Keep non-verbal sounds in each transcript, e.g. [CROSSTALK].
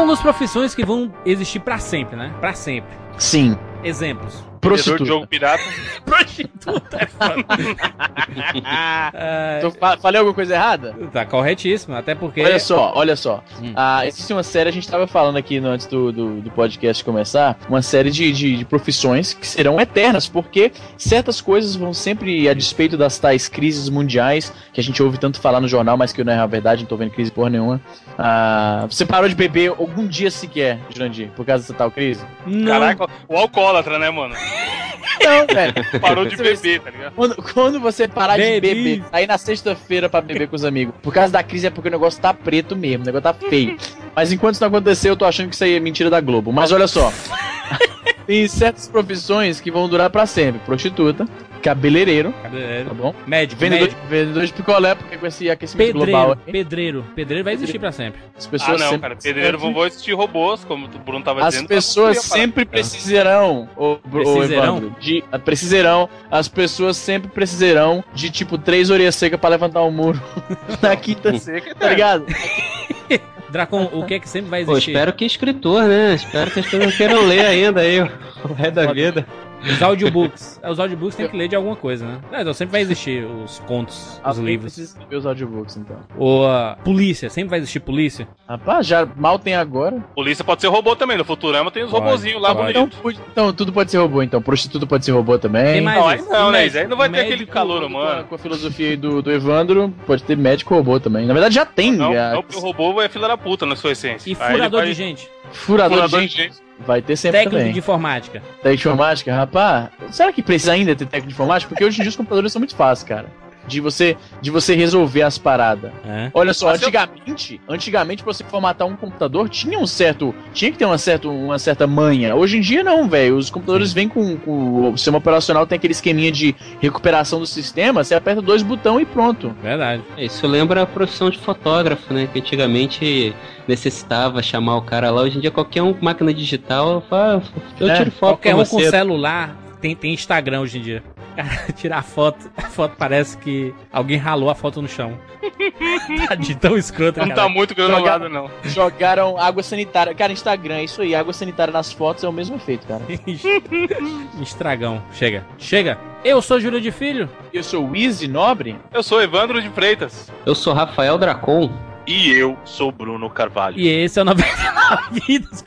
uma das profissões que vão existir pra sempre, né? Pra sempre. Sim. Exemplos. Vendedor Prostituta. de jogo pirata. [LAUGHS] Prostituta é foda. Ah, [LAUGHS] fa- falei alguma coisa errada? tá corretíssimo, até porque. Olha só, olha só. Hum. Ah, existe uma série, a gente tava falando aqui no- antes do, do, do podcast começar, uma série de, de, de profissões que serão eternas, porque certas coisas vão sempre a despeito das tais crises mundiais, que a gente ouve tanto falar no jornal, mas que não é a verdade, não tô vendo crise porra nenhuma. Ah, você parou de beber algum dia sequer, Jurandir, por causa dessa tal crise? Não. Caraca, o alcoólatra, né, mano? Não, velho. [LAUGHS] Parou de beber, tá ligado? Quando, quando você parar Bebi. de beber, aí na sexta-feira pra beber com os amigos, por causa da crise é porque o negócio tá preto mesmo, o negócio tá feio. Mas enquanto isso não acontecer, eu tô achando que isso aí é mentira da Globo. Mas olha só. [LAUGHS] Tem certas profissões que vão durar pra sempre. Prostituta, cabeleireiro, tá Cabeleireiro. bom? Médico, Vendedor, médico. vendedor de picolé, porque com esse aquecimento Pedreiro, global, pedreiro. Pedreiro vai existir pra sempre. as Ah, pessoas não, sempre... cara. Pedreiro vão vão existir robôs, como o Bruno tava As dizendo. pra pessoas sempre precisarão, ô, ô, Precisarão? Evandro, de, ah, precisarão, as pessoas sempre precisarão de tipo três orelhas secas pra levantar um muro [LAUGHS] na quinta seca, tá ligado? [LAUGHS] Dracon, o que é que sempre vai Pô, existir? espero que escritor, né? Espero que as pessoas queiram ler ainda aí o resto da vida. Os audiobooks. É, Os audiobooks tem que ler de alguma coisa, né? Não, então sempre vai existir os contos, os livros. ver os audiobooks, então. Ou a polícia, sempre vai existir polícia. Rapaz, já mal tem agora. Polícia pode ser robô também. No Futurama tem os Pode, robozinhos lá pode. Então, então, tudo pode ser robô, então. Prostituta pode ser robô também. Tem mais Não, isso. não, né? Médico- aí não vai ter aquele médico- calor humano. com a filosofia aí do, do Evandro, pode ter médico robô também. Na verdade, já tem. Não, já. não, porque o robô é filha da puta na sua essência. E Aí furador vai- de gente. Furador, Furador de de gente. Vai ter sempre Técnico também. de informática. Da informática, rapaz, será que precisa ainda ter técnico de informática? Porque hoje em dia os computadores são muito fáceis, cara. De você, de você resolver as paradas. É. Olha só, Mas eu- antigamente, antigamente pra você formatar um computador tinha um certo, tinha que ter uma certa, uma certa manha. Hoje em dia não, velho. Os computadores vêm com, com o sistema operacional tem aquele esqueminha de recuperação do sistema, você aperta dois botões e pronto. Verdade. É, Isso lembra a profissão de fotógrafo, né? Que antigamente necessitava chamar o cara lá. Hoje em dia, qualquer um com máquina digital fala, eu É, tiro foto Qualquer com um com celular tem, tem Instagram hoje em dia. Cara, [LAUGHS] tirar foto, a foto parece que alguém ralou a foto no chão. [LAUGHS] tá de tão escroto, Não cara. tá muito granulado, não. Jogaram água sanitária. Cara, Instagram, é isso aí, água sanitária nas fotos é o mesmo efeito, cara. [LAUGHS] Estragão. Chega. Chega. Eu sou Júlio de Filho. Eu sou o Easy Nobre. Eu sou Evandro de Freitas. Eu sou Rafael Dracon. E eu sou Bruno Carvalho. E esse é o 99 Vidas.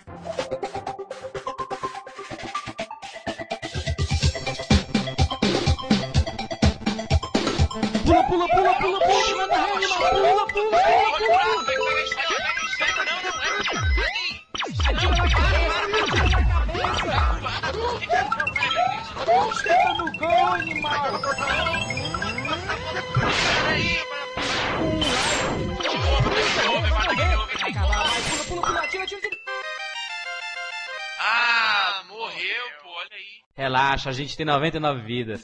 Ah, morreu, pô, olha aí. Relaxa, a gente tem 99 vidas.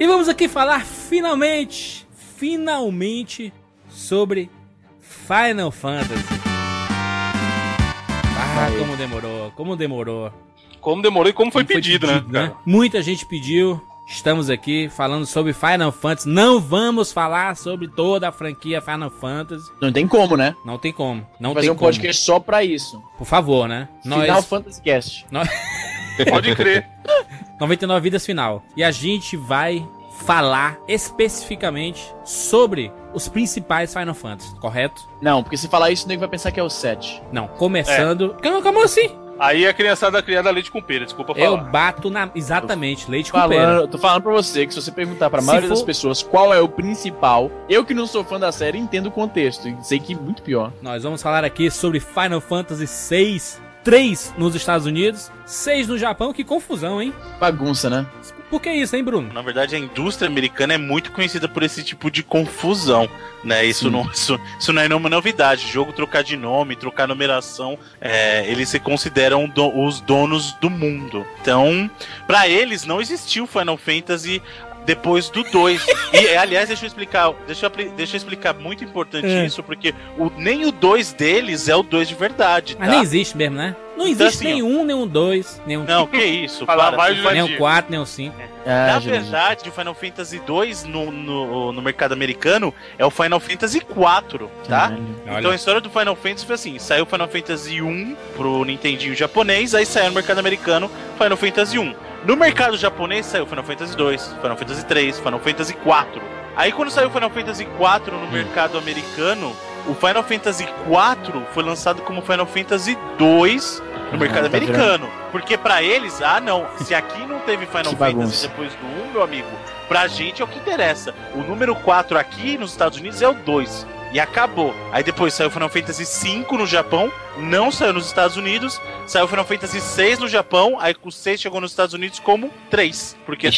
E vamos aqui falar finalmente, finalmente, sobre Final Fantasy. Ah, como demorou, como demorou. Como demorou e como foi Como pedido, né? cara? Muita gente pediu. Estamos aqui falando sobre Final Fantasy. Não vamos falar sobre toda a franquia Final Fantasy. Não tem como, né? Não tem como. Não Fazer tem um como. podcast só pra isso. Por favor, né? Final Nós, Fantasy Cast. Pode crer. [LAUGHS] 99 vidas final. E a gente vai falar especificamente sobre os principais Final Fantasy, correto? Não, porque se falar isso, o nego vai pensar que é o 7. Não, começando. Como, como assim? Aí a criançada criada leite com pera, desculpa Eu falar. bato na. Exatamente, leite com pera. Falando, tô falando pra você que se você perguntar pra Se maioria for- das pessoas qual é o principal, eu que não sou fã da série entendo o contexto e sei que muito pior. Nós vamos falar aqui sobre Final Fantasy VI. 3 nos Estados Unidos, 6 no Japão. Que confusão, hein? Bagunça, né? Por que isso, hein, Bruno? Na verdade, a indústria americana é muito conhecida por esse tipo de confusão, né? Isso, Sim. não, isso, isso não é nenhuma novidade. Jogo trocar de nome, trocar numeração, é, eles se consideram do- os donos do mundo. Então, pra eles não existiu Final Fantasy depois do 2. E, aliás, deixa eu explicar, deixa eu, deixa eu explicar, muito importante É. isso, porque o, nem o 2 deles é o 2 de verdade, Mas tá? nem existe mesmo, né? Não Então, existe assim, ó. nenhum, nenhum 2, nenhum Não, que isso, para. Final- nem o 4, nem o 5. Ah, Na gente. verdade, o Final Fantasy 2 no, no, no mercado americano é o Final Fantasy 4, tá? Caralho. Então a história do Final Fantasy foi assim: saiu o Final Fantasy 1 pro Nintendinho japonês, aí saiu no mercado americano Final Fantasy 1. No mercado japonês saiu Final Fantasy 2, Final Fantasy 3, Final Fantasy 4. Aí quando saiu o Final Fantasy 4 no mercado americano, o Final Fantasy 4 foi lançado como Final Fantasy 2 no mercado tá virando- americano. Porque pra eles, ah não, se aqui não teve [LAUGHS] Final Fantasy depois do 1, meu amigo, pra gente é o que interessa. O número 4 aqui nos Estados Unidos é o 2. E acabou. Aí depois saiu Final Fantasy V no Japão, não saiu nos Estados Unidos. Saiu Final Fantasy VI no Japão, aí o 6 chegou nos Estados Unidos como 3. Porque É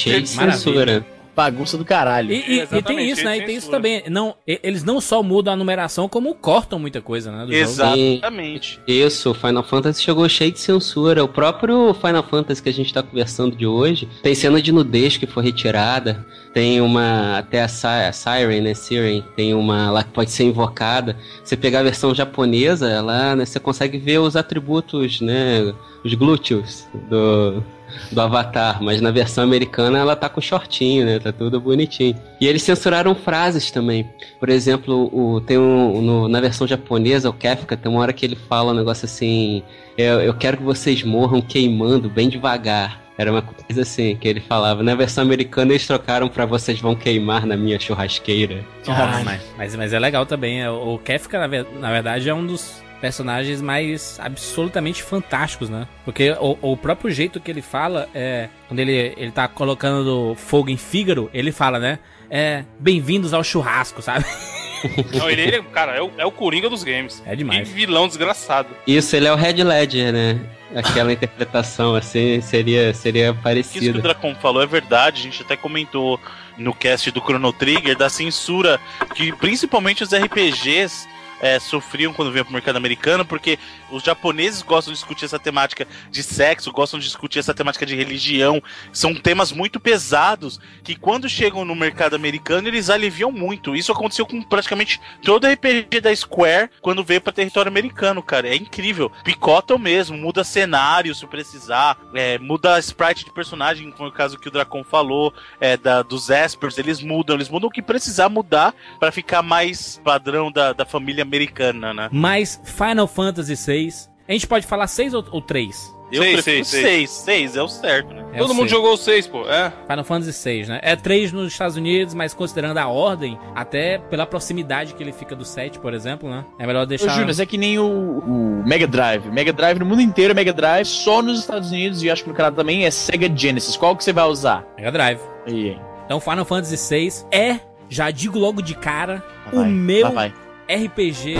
censura. Bagunça do caralho. E, e- e tem isso, né? E tem isso também. Não, eles não só mudam a numeração, como cortam muita coisa, né? Do jogo. Exatamente. Isso, o Final Fantasy chegou cheio de censura. O próprio Final Fantasy que a gente tá conversando de hoje tem cena de nudez que foi retirada. Tem uma. Até a, a Siren, né? Siren, tem uma lá que pode ser invocada. Você pegar a versão japonesa, ela, né, você consegue ver os atributos, né? Os glúteos do, do Avatar, mas na versão americana ela tá com shortinho, né? Tá tudo bonitinho. E eles censuraram frases também. Por exemplo, o, tem um, no- na versão japonesa, o Kefka, tem uma hora que ele fala um negócio assim: eu, eu quero que vocês morram queimando bem devagar. Era uma coisa assim que ele falava. Na versão americana eles trocaram pra vocês vão queimar na minha churrasqueira. Ah, mas, mas, mas é legal também. é, O Kefka, na verdade, é um dos personagens mais absolutamente fantásticos, né? Porque o, o próprio jeito que ele fala é. Quando ele, ele tá colocando fogo em Fígaro, ele fala, né? É. Bem-vindos ao churrasco, sabe? [LAUGHS] Não, ele, ele, cara, é o, é o Coringa dos games. É Que demais. vilão desgraçado. Isso, ele é o Red Ledger, né? Aquela [LAUGHS] interpretação assim seria, seria O que isso que o parecido. Dracon falou é verdade, a gente até comentou no cast do Chrono Trigger da censura que principalmente os RPGs é, sofriam quando vinham pro mercado americano, porque os japoneses gostam de discutir essa temática de sexo, gostam de discutir essa temática de religião, são temas muito pesados que quando chegam no mercado americano eles aliviam muito. Isso aconteceu com praticamente todo RPG da Square quando veio para território americano, cara. É incrível. Picotam mesmo, muda cenário se precisar, é, muda sprite de personagem, como é o caso que o Dracon falou, é, da, dos Espers, eles mudam, eles mudam o que precisar mudar para ficar mais padrão da, da família americana, né? Mas Final Fantasy VI. A gente pode falar 6 ou, ou 3? Eu Seis, prefiro seis, seis. 6, 6 é o certo, né? É Todo mundo seis. jogou o 6, pô. É. Final Fantasy VI, né? É 3 nos Estados Unidos, mas considerando a ordem, até pela proximidade que ele fica do 7, por exemplo, né? É melhor Ô, deixar. Júnior, isso é que nem o, o Mega Drive. Mega Drive no mundo inteiro é Mega Drive, só nos Estados Unidos e acho que no Canadá também é Sega Genesis. Qual que você vai usar? Mega Drive. Aí, Então, Final Fantasy VI é, já digo logo de cara, lá o vai, meu lá vai. RPG.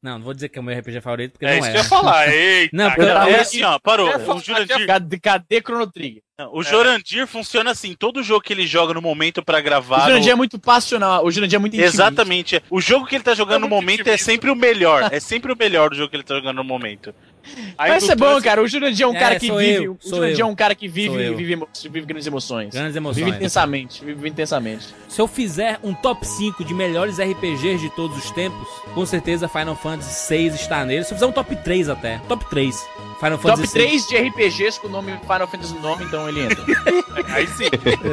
Não, não vou dizer que é o meu RPG favorito, porque É não isso é. que eu ia falar. [LAUGHS] Eita, Não, porque cara. eu- É assim, ó, parou. É, O Jurandir, Cadê, cadê Chrono Trigger? não, o Jurandir funciona assim, todo jogo que ele joga no momento pra O gravar... Jurandir no- é muito passional, o Jurandir é muito intimista. Exatamente. O jogo que ele tá jogando É no momento é intimista. sempre o melhor. [LAUGHS] É sempre o melhor do jogo que ele tá jogando no momento. Aí Mas isso é bom, cara. O Jurandir é um É, cara que vive. eu, o Jurandir eu. é um cara que vive, vive, vive grandes emoções. Grandes Vive emoções. intensamente, vive intensamente. Se eu fizer um top 5 de melhores RPGs de todos os tempos, com certeza Final Fantasy VI está nele. Se eu fizer um top 3 até. Top 3. Final Fantasy Top 3 de RPGs com o nome Final Fantasy no nome, então ele entra. [LAUGHS] Aí sim.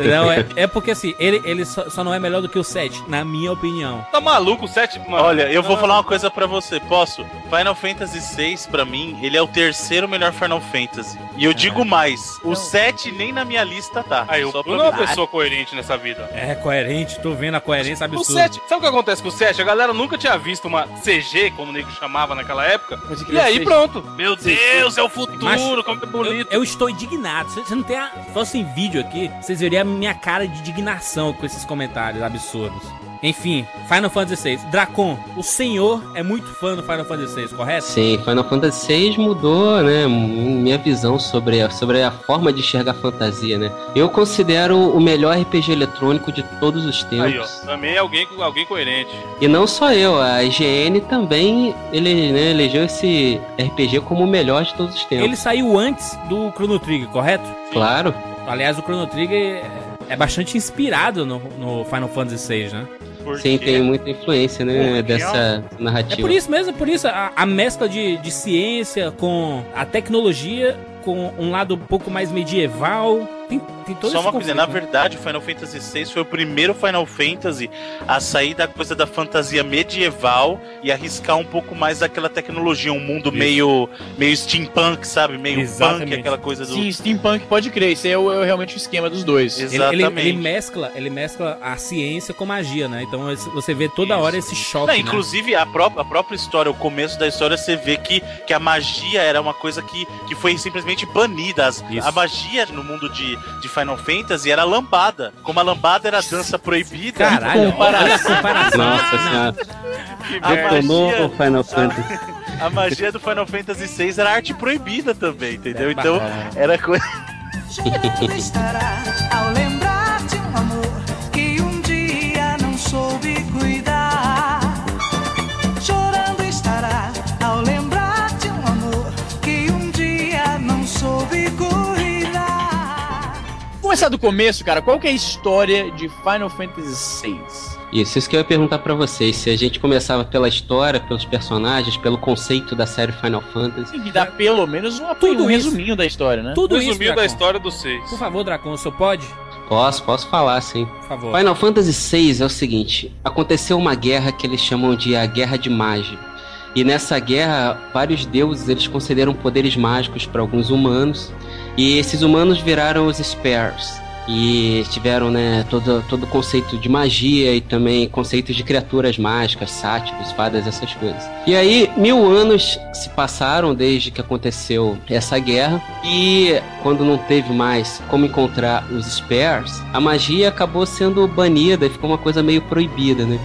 Não, é, é porque assim, ele, ele só, só não é melhor do que o 7, na minha opinião. Tá maluco, o 7, mano. Olha, eu vou Ah, falar uma coisa pra você, posso? Final Fantasy VI, pra mim, ele é o terceiro melhor Final Fantasy. E eu digo mais, o 7 nem na minha lista tá. Aí, o Só pra Bruno é uma pessoa coerente nessa vida. É coerente, tô vendo a coerência O absurda. 7, sabe o que acontece com o 7? A galera nunca tinha visto uma CG, como o nego chamava naquela época. E aí pronto. Meu Deus, é o futuro, Mas- como é Eu, bonito. eu estou indignado. Você você não tem a. Se fosse em vídeo aqui, vocês veriam a minha cara de indignação com esses comentários absurdos. Enfim, Final Fantasy VI. Dracon, o senhor é muito fã do Final Fantasy VI, correto? Sim, Final Fantasy VI mudou, né, minha visão sobre a, sobre a forma de enxergar a fantasia, né? Eu considero o melhor RPG eletrônico de todos os Aí, ó. tempos. Também é alguém, alguém coerente. E não só eu, a IGN também ele, né, elegeu esse RPG como o melhor de todos os tempos. Ele saiu antes do Chrono Trigger, correto? Claro. Aliás, o Chrono Trigger é- é bastante inspirado no, no Final Fantasy VI, né? Porque Sim, tem muita influência, né, Porque dessa É narrativa. por isso mesmo, é por isso a, a mescla de, de ciência com a tecnologia, com um lado um pouco mais medieval. Tem, tem todo Só uma coisa, na né? verdade, o Final Fantasy VI foi o primeiro Final Fantasy a sair da coisa da fantasia medieval e arriscar um pouco mais daquela tecnologia, um mundo Isso. meio, meio steampunk, sabe? Meio Exatamente. punk, aquela coisa do. Sim, Steampunk pode crer. Isso é, o- é realmente o esquema dos dois. Exato. Ele, ele, Exatamente. ele mescla, ele mescla a ciência com magia, né? Então você vê toda Isso. hora esse choque. Não, né? inclusive, a, pró a própria história, o começo da história, você vê que, que a magia era uma coisa que, que foi simplesmente banida. As- a magia no mundo de, de Final Fantasy era lambada. Como a lambada era dança proibida, Caralho, Compara- olha a comparação. Nossa senhora. a Detonou magia, o Final Fantasy. [LAUGHS] a magia do Final Fantasy VI era arte proibida também, entendeu? É, Então, era coisa. Começar do começo, cara. Qual que é a história de Final Fantasy VI? Isso, isso que eu ia perguntar pra vocês. Se a gente começava pela história, pelos personagens, pelo conceito da série Final Fantasy. Tem que dar pelo menos um, Tudo um isso. resuminho da história, né? Tudo isso, Resumiu da história do 6. Por favor, Dracon, o senhor pode? Posso, posso falar, sim. Por favor. Final Fantasy VI é o seguinte: aconteceu uma guerra que eles chamam de a Guerra de Magi. E nessa guerra, vários deuses eles concederam poderes mágicos para alguns humanos. E esses humanos viraram os Spares. E tiveram né, todo, todo o conceito de magia e também conceitos de criaturas mágicas, sátiros, fadas, essas coisas. E aí, mil anos se passaram desde que aconteceu essa guerra. E quando não teve mais como encontrar os Spares, a magia acabou sendo banida e ficou uma coisa meio proibida, né?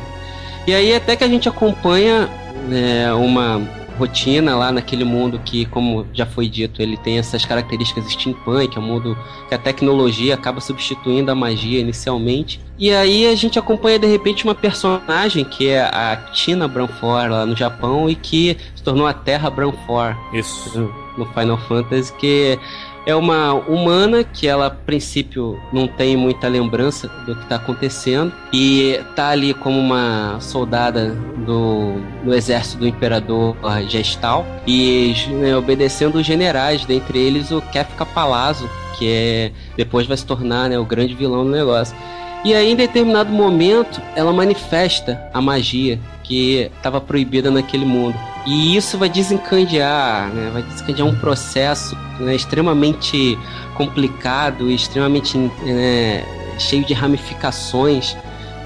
E aí até que a gente acompanha né, uma rotina lá naquele mundo que, como já foi dito, ele tem essas características steampunk, é um mundo que a tecnologia acaba substituindo a magia inicialmente. E aí a gente acompanha de repente uma personagem que é a Tina Branfor lá no Japão e que se tornou a Terra Branfor Isso. no Final Fantasy, que é uma humana que ela a princípio não tem muita lembrança do que está acontecendo e tá ali como uma soldada do, do exército do imperador Gestal e né, obedecendo os generais, dentre eles o Kefka Palazzo, que é depois vai se tornar né, o grande vilão do negócio. E aí, em determinado momento, ela manifesta a magia que estava proibida naquele mundo. E isso vai desencadear, né, vai desencadear um processo né, extremamente complicado extremamente né, cheio de ramificações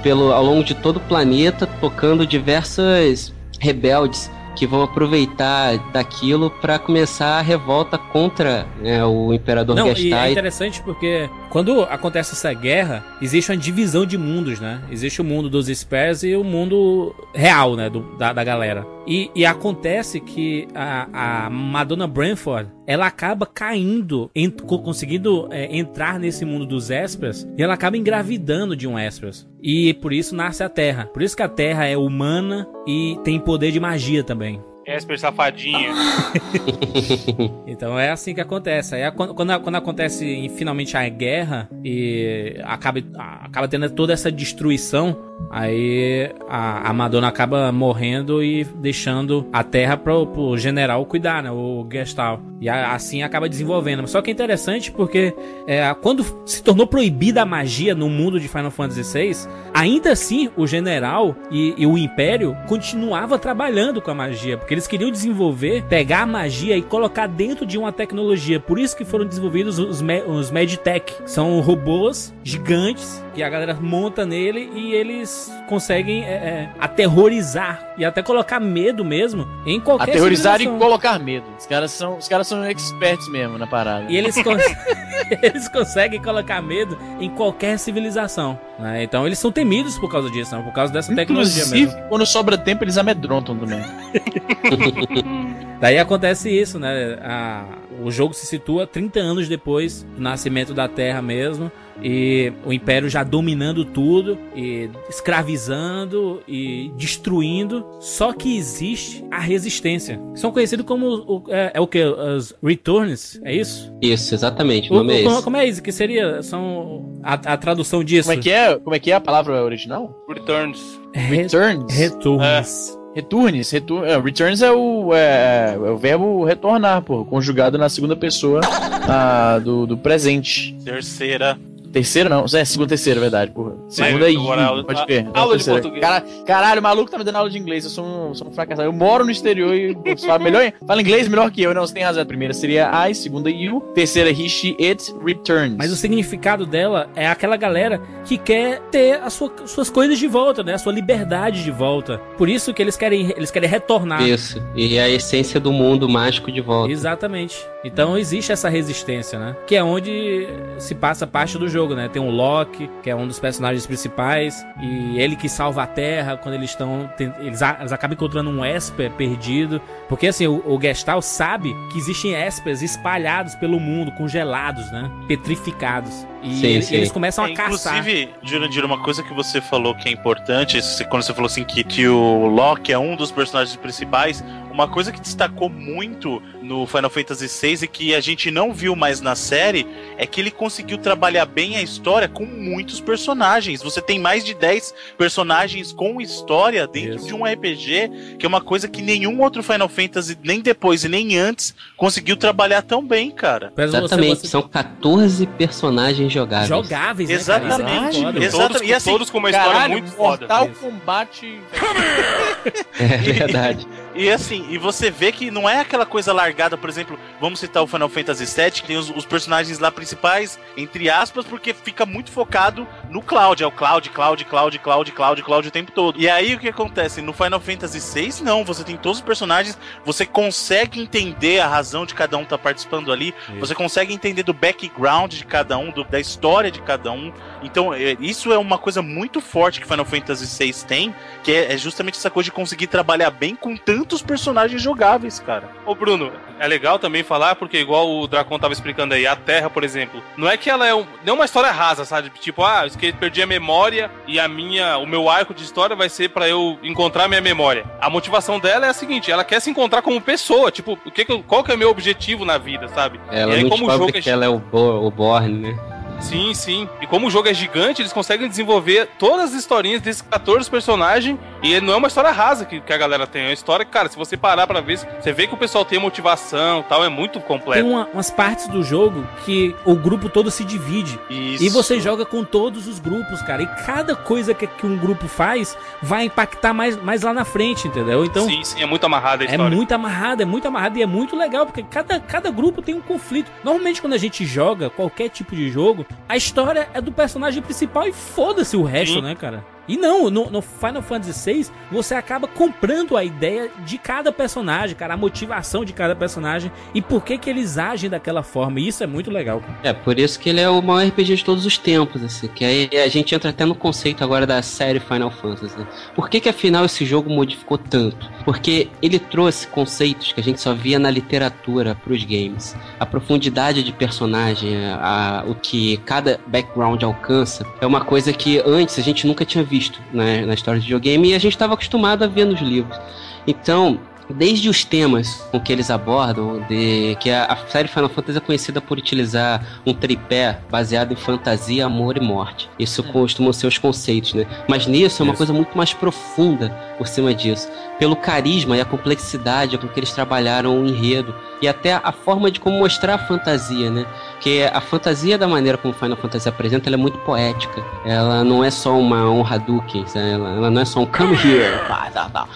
pelo, ao longo de todo o planeta, tocando diversas rebeldes que vão aproveitar daquilo para começar a revolta contra né, o imperador Não, e é interessante porque quando acontece essa guerra, existe uma divisão de mundos, né? Existe o mundo dos Spares e o mundo real, né? Do, da, da galera. E, e acontece que a, a Madonna Branford, ela acaba caindo, en- co- conseguindo é, entrar nesse mundo dos Espers, e ela acaba engravidando de um Espers. E por isso nasce a Terra. Por isso que a Terra é humana e tem poder de magia também. Esper safadinha. [LAUGHS] Então é assim que acontece. Aí a- quando, quando, acontece finalmente a guerra e acaba, acaba tendo toda essa destruição, aí a, a Madonna acaba morrendo e deixando a terra pro, pro general cuidar, né? O Gestal. E a- assim acaba desenvolvendo. Só que é interessante porque é, quando se tornou proibida a magia no mundo de Final Fantasy VI, ainda assim o general e, e o Império continuava trabalhando com a magia, porque eles queriam desenvolver, pegar a magia e colocar dentro de uma tecnologia. Por isso que foram desenvolvidos os, me- os Meditech. São robôs gigantes que a galera monta nele e eles conseguem é, é, aterrorizar e até colocar medo mesmo em qualquer Aterrorizar e colocar medo. Os caras são, os caras são experts mesmo na parada. E eles, cons- [LAUGHS] [LAUGHS] eles conseguem colocar medo em qualquer civilização. né? Então eles são temidos por causa disso, né? por causa dessa tecnologia Inclusive, mesmo. quando sobra tempo, eles amedrontam também. [LAUGHS] Daí acontece isso, né? A- o jogo se situa 30 anos depois do nascimento da Terra mesmo. E o Império já dominando tudo, e escravizando e destruindo. Só que existe a resistência. São conhecidos como. o- é, é o que? Os Returns? É isso? Isso, exatamente. O O- nome é como, esse. como é isso? Que seria? São a, a tradução disso. Como é que é? Como é que é a palavra original? Returns. Re- Returns. Returns. Returns, retur é, returns é o, é, é o verbo retornar, pô, conjugado na segunda pessoa ah, do, do presente. Terceira. Terceira não, é segunda terceira, verdade, porra. Segunda agora aula- pode ver. a- aula de português. Cara, caralho, o maluco tá me dando aula de inglês, eu sou um, sou um fracassado. Eu moro no exterior e fala, melhor, fala inglês melhor que eu. Não, você tem razão. A primeira seria I, segunda you, terceira he, she, it, returns. Mas o significado dela é aquela galera que quer ter as sua- suas coisas de volta, né? A sua liberdade de volta. Por isso que eles querem, eles querem retornar. Isso. E a essência do mundo mágico de volta. Exatamente. Então existe essa resistência, né? Que é onde se passa parte do jogo, né? Tem o Loki, que é um dos personagens principais, e ele que salva a Terra quando eles estão. Eles, eles acabam encontrando um Esper perdido. Porque assim, o, o sabe que existem Espers espalhados pelo mundo, congelados, né? Petrificados. E Sim, ele- sim. eles começam É, a caçar. inclusive, Jurandir, uma coisa que você falou que é importante, quando você falou assim que, que o Loki é um dos personagens principais, uma coisa que destacou muito no Final Fantasy VI e que a gente não viu mais na série é que ele conseguiu trabalhar bem a história com muitos personagens. Você tem mais de 10 personagens com história dentro Isso. de um RPG, que é uma coisa que nenhum outro Final Fantasy, nem depois e nem antes, conseguiu trabalhar tão bem, cara. Exatamente. você- São 14 personagens jogáveis. jogáveis, né? cara? É Exatamente. foda. Exato. Todos, E assim, todos com uma história Caralho, muito foda. Mortal Kombat. [LAUGHS] É verdade. E assim, e você vê que não é aquela coisa largada, por exemplo, vamos citar o Final Fantasy VII, que tem os, os personagens lá principais, entre aspas, porque fica muito focado no Cloud. É o Cloud, Cloud, Cloud, Cloud, Cloud, Cloud o tempo todo. E aí o que acontece? No Final Fantasy VI, não, você tem todos os personagens, você consegue entender a razão de cada um estar participando ali, você consegue entender do background de cada um, do- da história de cada um. Então, é, isso é uma coisa muito forte que Final Fantasy VI tem, que é, é justamente essa coisa de conseguir trabalhar bem com tantos personagens jogáveis, cara. Ô Bruno, é legal também falar, porque igual o Dracon tava explicando aí, a Terra, por exemplo, não é que ela é um, não é uma história rasa, sabe? Tipo, ah, eu perdi a memória e a minha, o meu arco de história vai ser pra eu encontrar minha memória. A motivação dela é a seguinte, ela quer se encontrar como pessoa, tipo, o que qual que é o meu objetivo na vida, sabe? Ela e aí não como jogo é que ela é o, Bo o Borne, né? Sim, sim. E como o jogo é gigante, eles conseguem desenvolver todas as historinhas desses 14 personagens. E não é uma história rasa que, que a galera tem. É uma história que, cara, se você parar pra ver, você vê que o pessoal tem motivação e tal, é muito Tem completo. uma- umas partes do jogo que o grupo todo se divide. Isso. E você joga com todos os grupos, cara. E cada coisa que, que um grupo faz vai impactar mais, mais lá na frente, entendeu? Então sim, sim, é muito amarrada a é história. muito amarrado, é muito amarrado e é muito legal, porque cada, cada grupo tem um conflito. Normalmente, quando a gente joga qualquer tipo de jogo, a história é do personagem principal e foda-se o resto, Sim. né, cara? E não, no, no Final Fantasy VI, você acaba comprando a ideia de cada personagem, cara, a motivação de cada personagem e por que que eles agem daquela forma. E isso é muito legal. É, por isso que ele é o maior RPG de todos os tempos, assim. Que aí a gente entra até no conceito agora da série Final Fantasy. né? Por que que afinal esse jogo modificou tanto? Porque ele trouxe conceitos que a gente só via na literatura pros games. A profundidade de personagem, a- o que cada background alcança, é uma coisa que antes a gente nunca tinha visto né, na história de videogame e a gente estava acostumado a ver nos livros. Então, desde os temas com que eles abordam, de que a, a série Final Fantasy é conhecida por utilizar um tripé baseado em fantasia, amor e morte. Isso costumam ser os conceitos, né? Mas nisso é uma Isso. coisa muito mais profunda por cima disso. Pelo carisma e a complexidade com que eles trabalharam o enredo e até a forma de como mostrar a fantasia, né? Que a fantasia da maneira como Final Fantasy apresenta, ela é muito poética. Ela não é só uma honra Hadouken, sabe? ela, ela não é só um come here, [LAUGHS] pá, tá, tá.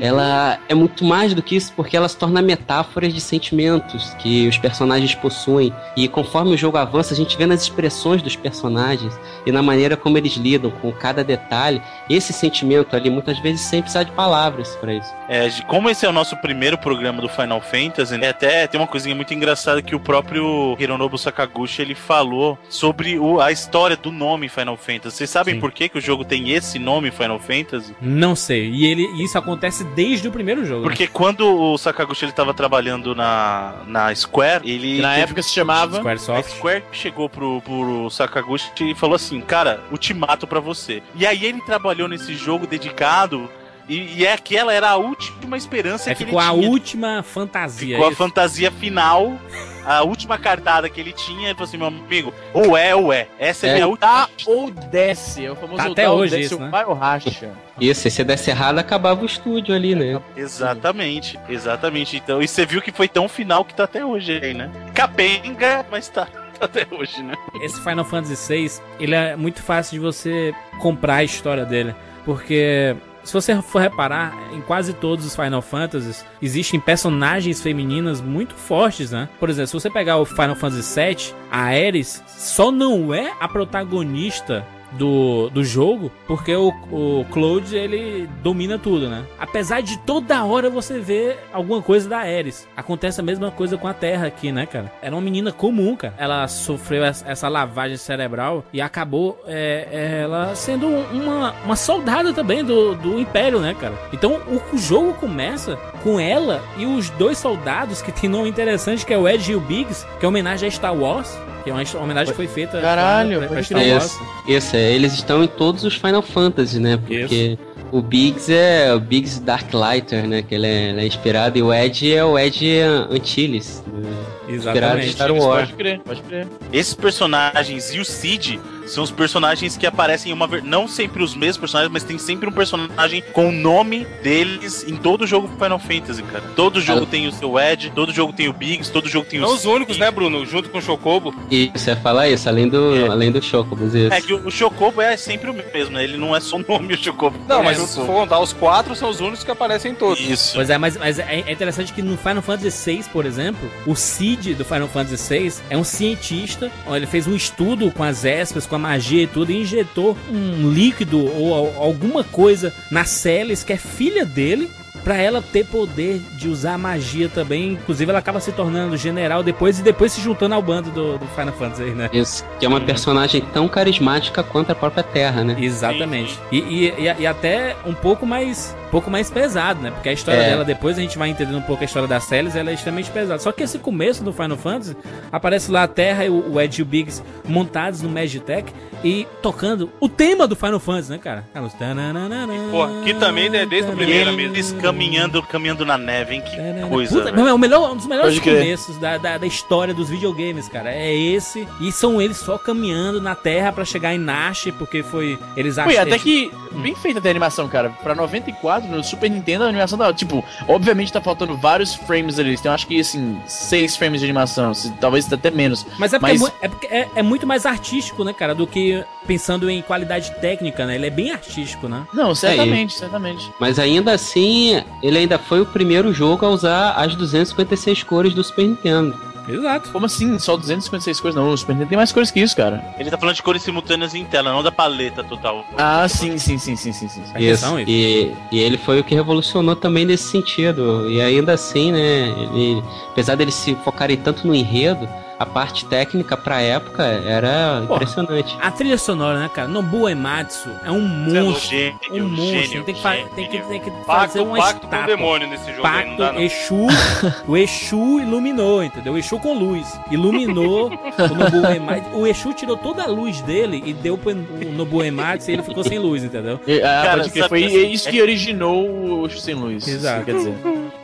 Ela é muito mais do que isso porque ela se torna metáforas de sentimentos que os personagens possuem e conforme o jogo avança, a gente vê nas expressões dos personagens e na maneira como eles lidam com cada detalhe, esse sentimento ali muitas vezes sem precisar de palavras para isso. É, como esse é o nosso primeiro programa do Final Fantasy, né, até tem uma coisinha muito engraçada que o próprio Hironobu Sakaguchi ele falou sobre o- a história do nome Final Fantasy. Vocês sabem Sim. por que, que o jogo tem esse nome Final Fantasy? Não sei. E ele, isso acontece desde o primeiro jogo. né? Porque quando o Sakaguchi ele tava trabalhando na, na Square, ele na teve- época se chamava. a Squaresoft. Square chegou pro, pro Sakaguchi e falou assim, cara, ultimato pra você. E aí ele trabalhou nesse jogo dedicado e, e é aquela era a última esperança Aí que ficou ele a tinha. última fantasia. Ficou a isso? fantasia final, a última cartada que ele tinha, ele falou assim, meu amigo, ou é ou é. Essa é, É, minha última. Tá ou desce. É o famoso Tá ou até hoje desce, isso, né? vai ou racha. Isso, e se desse errado, acabava o estúdio ali, né? Exatamente, exatamente. Então, e você viu que foi tão final que tá até hoje aí, né? Capenga, mas tá, tá até hoje, né? Esse Final Fantasy VI, ele é muito fácil de você comprar a história dele. Porque se você for reparar, em quase todos os Final Fantasies existem personagens femininas muito fortes, né? Por exemplo, se você pegar o Final Fantasy VII, a Ares só não é a protagonista do, do jogo, porque o, o Cloud ele domina tudo, né? Apesar de toda hora você ver alguma coisa da Ares. Acontece a mesma coisa com a Terra aqui, né, cara? Era uma menina comum, cara. Ela sofreu essa lavagem cerebral e acabou é, ela sendo uma, uma soldada também do, do Império, né, cara? Então o, o jogo começa com ela e os dois soldados que tem nome interessante, que é o Edge e o Biggs, que é homenagem a Star Wars. Que é uma homenagem que foi feita Caralho, pra, pra crer. Wars. Isso, isso, é, eles estão em todos os Final Fantasy, né? Porque o Biggs é o Biggs Darklighter, né? Que ele é, ele é inspirado, e o Ed é o Ed Antilles. né? Exatamente. Star Wars. Pode crer, pode crer. Esses personagens e o Cid são os personagens que aparecem em uma ver... não sempre os mesmos personagens, mas tem sempre um personagem com o nome deles em todo jogo Final Fantasy, cara. Todo jogo tem o seu Ed, todo jogo tem o Biggs, todo jogo tem o São os únicos, né, Bruno? Junto com o Chocobo. Isso, é falar isso, além do, É. além do Chocobos, isso. É que o o Chocobo é sempre o mesmo, né? Ele não é só o nome o Chocobo. Não, É, mas o se for contar, os quatro são os únicos que aparecem em todos. Isso. Pois é, mas, mas é é interessante que no Final Fantasy VI, por exemplo, o Cid do Final Fantasy VI é um cientista. Ele fez um estudo com as espas, com a magia e tudo, e injetou um líquido ou al- alguma coisa na Celes, que é filha dele. Pra ela ter poder de usar a magia também. Inclusive, ela acaba se tornando general depois e depois se juntando ao bando do, do Final Fantasy, né? Isso, que é uma personagem tão carismática quanto a própria Terra, né? Exatamente. E, e, e- e até um pouco mais pouco mais pesado, né? Porque a história É. dela, depois a gente vai entendendo um pouco a história da Celes, ela é extremamente pesada. Só que esse começo do Final Fantasy, aparece lá a Terra e o, o Ed e o Biggs montados no Magitech e tocando o tema do Final Fantasy, né, cara? Tananana, Pô, que também é desde o primeiro tananana. eles caminhando, caminhando na neve, hein? Que Tarana. coisa. Puta, é o melhor, um dos melhores Pode começos da, da, da história dos videogames, cara. É esse. E são eles só caminhando na Terra pra chegar em Nash, porque foi. Eles acham Foi, até que bem feita a animação, cara. Pra 94, no Super Nintendo, a animação tá. Tipo, obviamente tá faltando vários frames ali. Tem, acho que, assim, seis frames de animação. se- Talvez até menos. Mas é porque, Mas- É, mu- é, porque é- é muito mais artístico, né, cara, do que pensando em qualidade técnica, né? Ele é bem artístico, né? Não, certamente, certamente. Mas ainda assim, ele ainda foi o primeiro jogo a usar as 256 cores do Super Nintendo. Exato. Como assim? Só 256 cores? Não, o Super Nintendo tem mais cores que isso, cara. Ele tá falando de cores simultâneas em tela, não da paleta total. Ah, sim, sim, sim, sim, sim, sim. Isso. E, e ele foi o que revolucionou também nesse sentido. E ainda assim, né, ele, apesar deles se focarem tanto no enredo, a parte técnica pra época era Pô, impressionante. A trilha sonora, né, cara? Nobuo Ematsu é um é monstro. gênio, Um monstro. gênio, tem, que gênio. tem, que, tem que Pacto, fazer uma pacto com o demônio nesse jogo aí, não dá Pacto, não. Exu, o Exu iluminou, entendeu? O Exu com luz. Iluminou [LAUGHS] o Nobuo Ematsu. O Exu tirou toda a luz dele e deu pro Nobuo Ematsu e ele ficou sem luz, entendeu? E- Ah, Cara, Foi assim, isso que originou o Sem Luz. Exato. Quer dizer.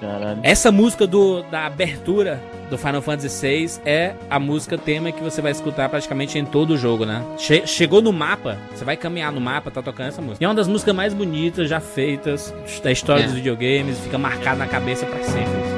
Caralho. Essa música do, da abertura do Final Fantasy VI é a música tema que você vai escutar praticamente em todo o jogo, né? Che- chegou no mapa, você vai caminhar no mapa, tá tocando essa música. E é uma das músicas mais bonitas já feitas da história É. dos videogames, fica marcada na cabeça pra sempre.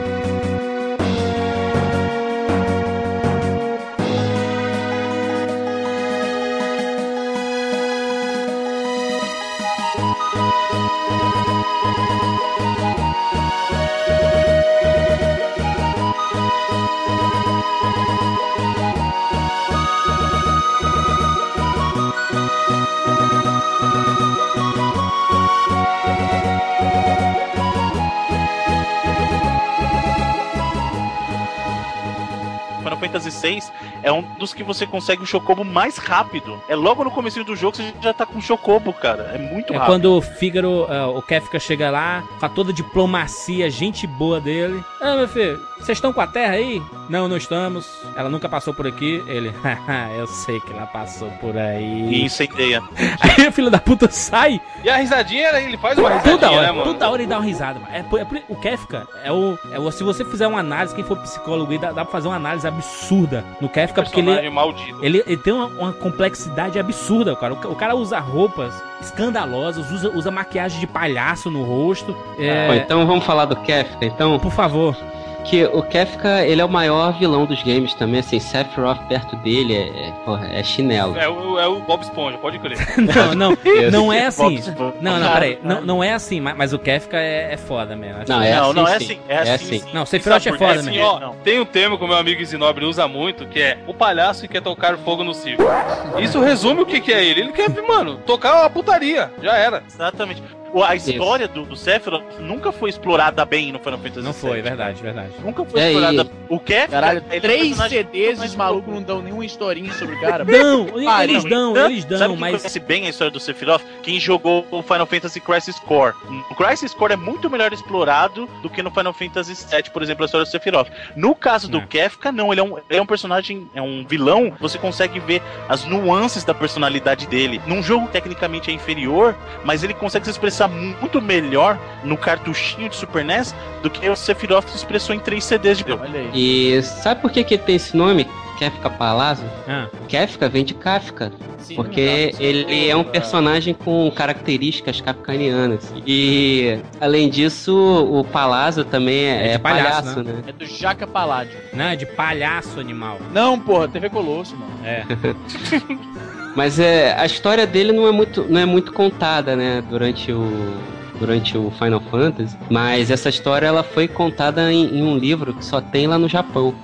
like to Final Fantasy VI é um dos que você consegue o Chocobo mais rápido. É logo no começo do jogo que você já tá com o Chocobo, cara. É muito É rápido. quando o Fígaro, ah, o Kefka chega lá, com a toda a diplomacia, gente boa dele. Ah, meu filho, vocês estão com a terra aí? Não, não estamos. Ela nunca passou por aqui. Ele, haha, [LAUGHS] eu sei que ela passou por E aí. incendeia. [LAUGHS] Aí o filho da puta sai. E a risadinha, ele faz uma risadinha, Toda hora, né, mano? toda hora ele dá uma risada. mano. É, é o Kefka é o, é o. Se você fizer uma análise, quem for psicólogo aí, dá, dá pra fazer uma análise absurda no Kefka, porque ele, maldito. ele, ele tem uma, uma complexidade absurda, cara. O, o cara usa roupas escandalosas, usa, usa maquiagem de palhaço no rosto. É, Bom, então vamos falar do Kefka, então. Por favor. Que o Kefka, ele é o maior vilão dos games também, assim, Sephiroth perto dele é, é, porra, é chinelo. É o, é o Bob Esponja, pode crer. [LAUGHS] Não, não, não é assim. Não, não, peraí. Não, não é assim, mas, mas o Kefka é, é foda mesmo. Acho Não, é não, assim, não é sim. assim. É, É assim. assim. sim. Não, Sephiroth é foda assim, mesmo. ó, Ó, tem um termo que o meu amigo Zinobre usa muito, que é o palhaço que quer tocar fogo no circo. Isso resume o que, que é ele. Ele quer, mano, tocar uma putaria. Já era. Exatamente. A história do, do Sephiroth nunca foi explorada bem no Final Fantasy Não foi, VII. verdade, verdade. Nunca foi É, explorada. O Kefka, Caralho, ele é um três CDs os malucos não dão nenhuma historinha sobre o [LAUGHS] cara. Não, Ah, eles não. dão, eles Sabe dão, quem mas. conhece bem a história do Sephiroth? Quem jogou o Final Fantasy Crisis Core. O Crisis Core é muito melhor explorado do que no Final Fantasy VII, por exemplo, a história do Sephiroth. No caso do Não. Kefka, não, ele é, um, ele é um personagem, é um vilão, você consegue ver as nuances da personalidade dele. Num jogo tecnicamente é inferior, mas ele consegue se expressar muito melhor no cartuchinho de Super NES do que o Sephiroth se expressou em três CDs de. E sabe por que, que ele tem esse nome? Kefka Palazzo? Ah, Kefka vem de Kafka, Sim, porque não ele é um personagem com características kafkanianas. E, além disso, o Palazzo também é, É de é palhaço, palhaço, né? É do Jaca Paládio. não, é de palhaço animal. Não, porra, TV Colosso, mano. É. [LAUGHS] Mas é, a história dele não é muito, não é muito contada, né, durante o durante o Final Fantasy, mas essa história ela foi contada em, em um livro que só tem lá no Japão.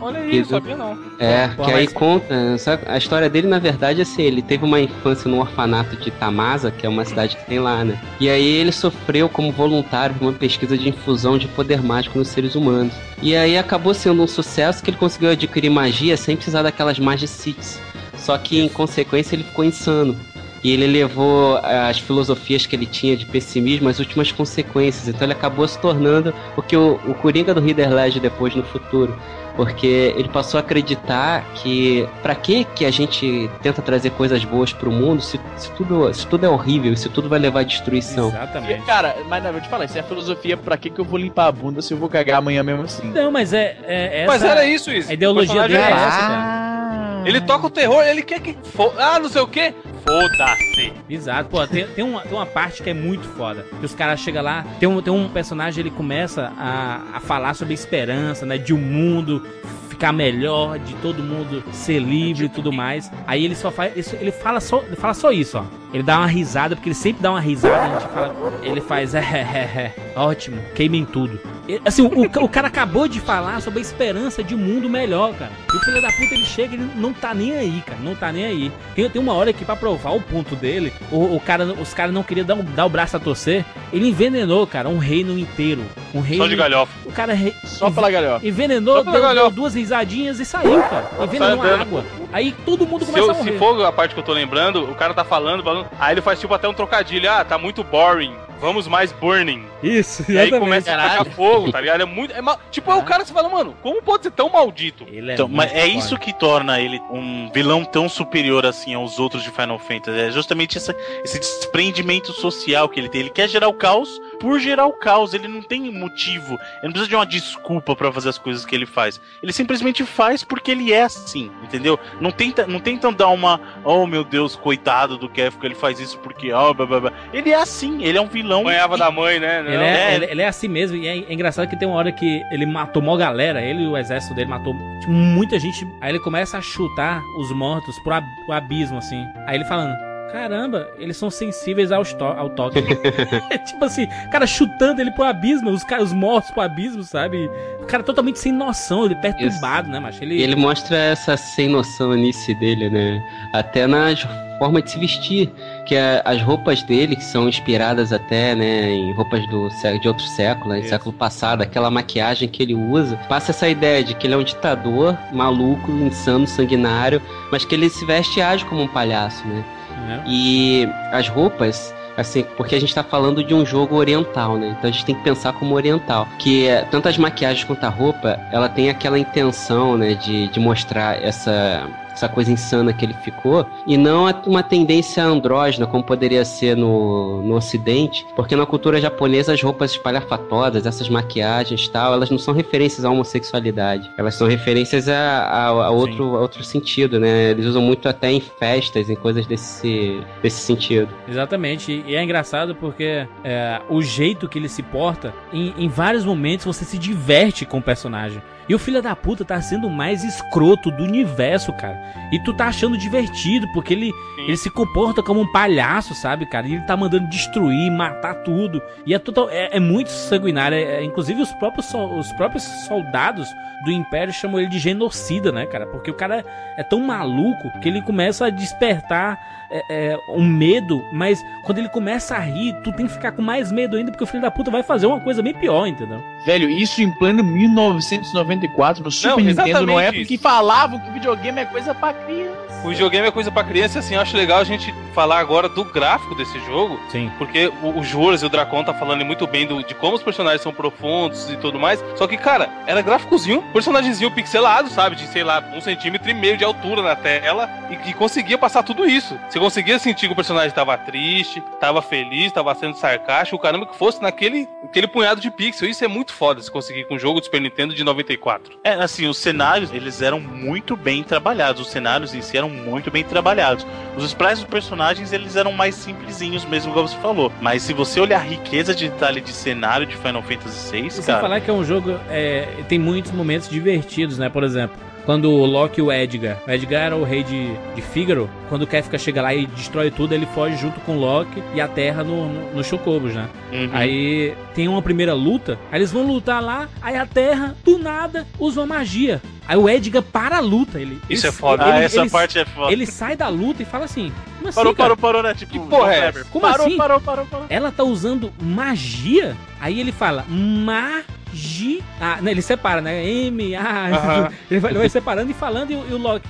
Olha aí, Isso. sabia não. É, Pô, que aí mas- conta, sabe, a história dele na verdade é assim, ele teve uma infância no orfanato de Tamasa, que é uma cidade que tem lá, né? E aí ele sofreu como voluntário uma pesquisa de infusão de poder mágico nos seres humanos. E aí acabou sendo um sucesso que ele conseguiu adquirir magia sem precisar daquelas magicites. Só que em consequência ele ficou insano. E ele levou as filosofias que ele tinha de pessimismo às últimas consequências. Então ele acabou se tornando o que o, o Coringa do Rider Ledger depois no futuro. Porque ele passou a acreditar que pra que que a gente tenta trazer coisas boas pro mundo se, se tudo, se tudo é horrível, se tudo vai levar à destruição. E, Exatamente. cara, mas não, eu vou te falar, isso é a filosofia pra que, que eu vou limpar a bunda se eu vou cagar amanhã mesmo assim. Não, mas é, é essa. Mas era isso, isso. A ideologia O dele é essa, cara. Ele toca o terror, ele quer que. Ah, não sei o quê. Foda-se. Exato, pô, tem, tem, uma, tem uma parte que é muito foda. Que os caras chegam lá, tem um, tem um personagem, ele começa a, a falar sobre esperança, né? De um mundo ficar melhor, de todo mundo ser livre e tudo mais. Aí ele só faz. Ele fala só, ele fala só isso, ó. Ele dá uma risada, porque ele sempre dá uma risada, a gente fala. Ele faz, [LAUGHS] é, é, é, ótimo, queimem tudo. E, Assim, o, o cara acabou de falar sobre a esperança de um mundo melhor, cara. E o filho da puta ele chega, ele não tá nem aí, cara. Não tá nem aí. Tem, tem uma hora que pra provar o ponto dele, o, o cara, os caras não queriam dar, um- dar o braço a torcer. Ele envenenou, cara, um reino inteiro. Um reino. Só de galhofa. O cara re- Só pela galhofa. envenenou, Só pela deu, deu galhofa. duas risadinhas e saiu, cara. Envenenou a água. Aí todo mundo Se, começa eu- a morrer. se for a parte que eu tô lembrando, o cara tá falando, falando. Aí ele faz tipo até um trocadilho. Ah, tá muito boring. Vamos mais burning. Isso, E aí exatamente. começa a tacar fogo, tá ligado? É muito. É mal- tipo, é o cara que você fala, mano, como pode ser tão maldito? Ele é Então, mas é isso que torna ele um vilão tão superior assim aos outros de Final Fantasy. É justamente essa- esse desprendimento social que ele tem. Ele quer gerar o caos, por gerar o caos. Ele não tem motivo, ele não precisa de uma desculpa para fazer as coisas que ele faz. Ele simplesmente faz porque ele é assim, entendeu? Não tenta, não tentam dar uma, oh meu Deus, coitado do Kefka, ele faz isso porque, oh, blá, blá, blá. ele é assim, ele é um vilão. Ganhava e- da mãe, né? Ele é, É. ele, ele é assim mesmo, e é, é engraçado que tem uma hora que ele matou mó galera, ele e o exército dele matou tipo, muita gente. Aí ele começa a chutar os mortos pro, ab- pro abismo, assim. Aí ele falando. Caramba, eles são sensíveis ao, ao toque. é [LAUGHS] [LAUGHS] tipo assim, cara chutando ele pro abismo, os caras os mortos pro abismo, sabe? O cara totalmente sem noção, ele perturbado, né, macho? Ele, ele mostra essa sem noção nisso dele, né? Até nas formas de se vestir. Que a- as roupas dele, que são inspiradas até, né, em roupas do, de outro século, né, século passado, aquela maquiagem que ele usa, passa essa ideia de que ele é um ditador maluco, insano, sanguinário, mas que ele se veste e age como um palhaço, né? né? E as roupas, assim, porque a gente tá falando de um jogo oriental, né? Então a gente tem que pensar como oriental. Que é, tanto as maquiagens quanto a roupa, ela tem aquela intenção, né, de, de mostrar essa. Essa coisa insana que ele ficou, e não a- uma tendência andrógena, como poderia ser no, no Ocidente, porque na cultura japonesa as roupas espalhafatosas, essas maquiagens e tal, elas não são referências à homossexualidade, elas são referências a, a, a outro, a outro sentido, né? Eles usam muito até em festas, em coisas desse, desse sentido. Exatamente, e é engraçado porque é, o jeito que ele se porta, em, em vários momentos você se diverte com o personagem. E o filho da puta tá sendo o mais escroto do universo, cara. E tu tá achando divertido, porque ele, ele se comporta como um palhaço, sabe, cara? E ele tá mandando destruir, matar tudo. E é, total, é, é muito sanguinário. É, é- inclusive os próprios, os próprios soldados do Império chamam ele de genocida, né, cara? Porque o cara é tão maluco que ele começa a despertar é, é, um medo, mas quando ele começa a rir, tu tem que ficar com mais medo ainda, porque o filho da puta vai fazer uma coisa bem pior, entendeu? Velho, isso em plano 1994, no Super Não, Nintendo, na exatamente época isso. que falavam que videogame é coisa pra criança. O videogame é coisa pra criança, assim, eu acho legal a gente falar agora do gráfico desse jogo, Sim. porque o, o Juras e o Dracon tá falando muito bem do- de como os personagens são profundos e tudo mais. Só que, cara, era gráficozinho, personagemzinho pixelado, sabe? De, sei lá, um centímetro e meio de altura na tela e que conseguia passar tudo isso. Você conseguia sentir que o personagem tava triste, tava feliz, tava sendo sarcástico, o caramba que fosse naquele aquele punhado de pixel. Isso é muito foda se conseguir com um jogo do Super Nintendo de 94. É, assim, os cenários, eles eram muito bem trabalhados. Os cenários em si eram muito bem trabalhados. Os sprites dos personagens, eles eram mais simplesinhos mesmo, como você falou. Mas se você olhar a riqueza de detalhe de cenário de Final Fantasy VI, E sem cara... falar que é um jogo. É, tem muitos momentos divertidos, né? Por exemplo, quando o Loki e o Edgar. O Edgar era o rei de, de Fígaro. Quando o Kefka chega lá e destrói tudo, ele foge junto com o Loki e a Terra no, no, no Chocobos, né? Uhum. Aí tem uma primeira luta, aí eles vão lutar lá, aí a Terra, do nada, usa uma magia. Aí o Edgar para a luta. Ele, Isso ele- é foda. Ah, ele- essa ele- parte é foda. Ele sai da luta e fala assim: Como assim, Parou, cara? parou, parou, né? Tipo, Que porra é. Como parou, assim? Parou, parou, parou. ela tá usando magia? Aí ele fala magia. Ah, não, ele separa, né? M, A. Ele, vai, ele vai separando e falando, e, o- e o Loki.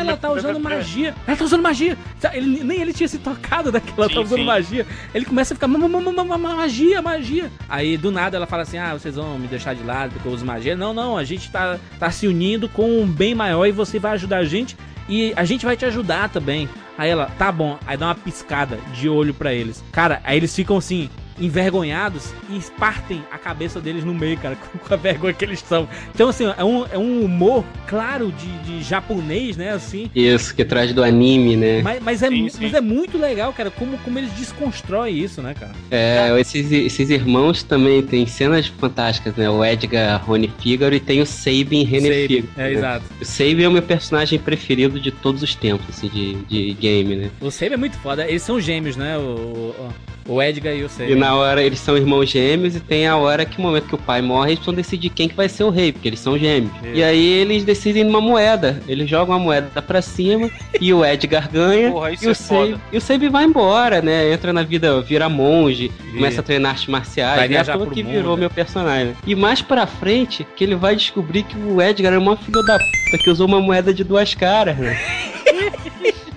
Ela tá usando magia. Ela tá usando magia. Ele, nem ele tinha se tocado daquela Sim, tá usando magia. Ele começa a ficar "Ma- ma- ma- ma- ma- magia, magia. Aí do nada ela fala assim: Ah, vocês vão me deixar de lado porque eu uso magia. Não, não, a gente tá, tá se unindo com um bem maior e você vai ajudar a gente. E a gente vai te ajudar também. Aí ela, tá bom. Aí dá uma piscada de olho pra eles. Cara, aí eles ficam assim, envergonhados e partem a cabeça deles no meio, cara, [LAUGHS] com a vergonha que eles são. Então, assim, é um, é um humor claro de, de japonês, né? Assim. Isso, que traz do anime, né? Mas, mas, é, Sim, sim. mas é muito legal, cara, como, como eles desconstroem isso, né, cara? É, esses, esses irmãos também tem cenas fantásticas, né? O Edgar Rony Figaro e tem o Sabin René Sabe? Figaro. É, né? exato. O Sabin é o meu personagem preferido de todos os tempos, assim, de, de game, né? O Sabe é muito foda. Eles são gêmeos, né? O, o, o Edgar e o Sabe. E na hora eles são irmãos gêmeos e tem a hora que o momento que o pai morre, eles precisam decidir quem que vai ser o rei, porque eles são gêmeos. Isso. E aí eles decidem numa moeda. Eles jogam a moeda pra cima e o Edgar ganha. Porra, isso e, o é e o Sabe vai embora, né? Entra na vida, vira monge, começa a treinar artes marciais. Vai né? viajar pro que mundo, virou né? meu personagem. né? E mais pra frente, que ele vai descobrir que o Edgar é uma filha da puta que usou uma moeda de duas caras, né? [LAUGHS]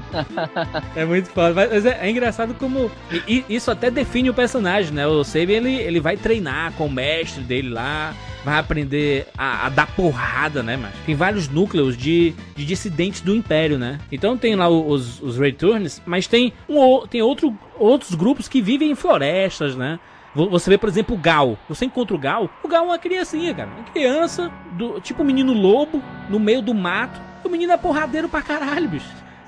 É muito foda. Mas é, é engraçado como. e- e isso até define o personagem, né? O Sabe ele, ele vai treinar com o mestre dele lá. Vai aprender a, a dar porrada, né, mas Tem vários núcleos de, de dissidentes do Império, né? Então tem lá os, os Returns, mas tem, um, tem outro, outros grupos que vivem em florestas, né? Vo- Você vê, por exemplo, o Gal. Você encontra o Gal, o Gal é uma criancinha, cara. Uma criança, do, tipo um menino lobo, no meio do mato. O menino é porradeiro pra caralho, bicho.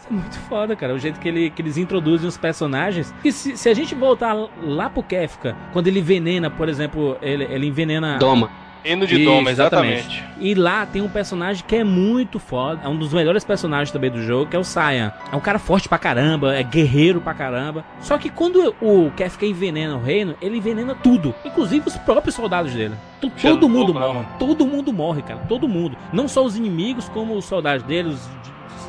É muito foda, cara. O jeito que, ele, que eles introduzem os personagens. E se, se a gente voltar lá pro Kefka, quando ele envenena, por exemplo, ele, ele envenena. Doma. Reino de Isso, Doma, exatamente. E lá tem um personagem que é muito foda. É um dos melhores personagens também do jogo, que é o Saiyan. É um cara forte pra caramba, é guerreiro pra caramba. Só que quando o Kefka envenena o reino, ele envenena tudo. Inclusive os próprios soldados dele. Todo mundo morre. mano? Todo mundo morre, cara. Todo mundo. Não só os inimigos, como os soldados dele, os,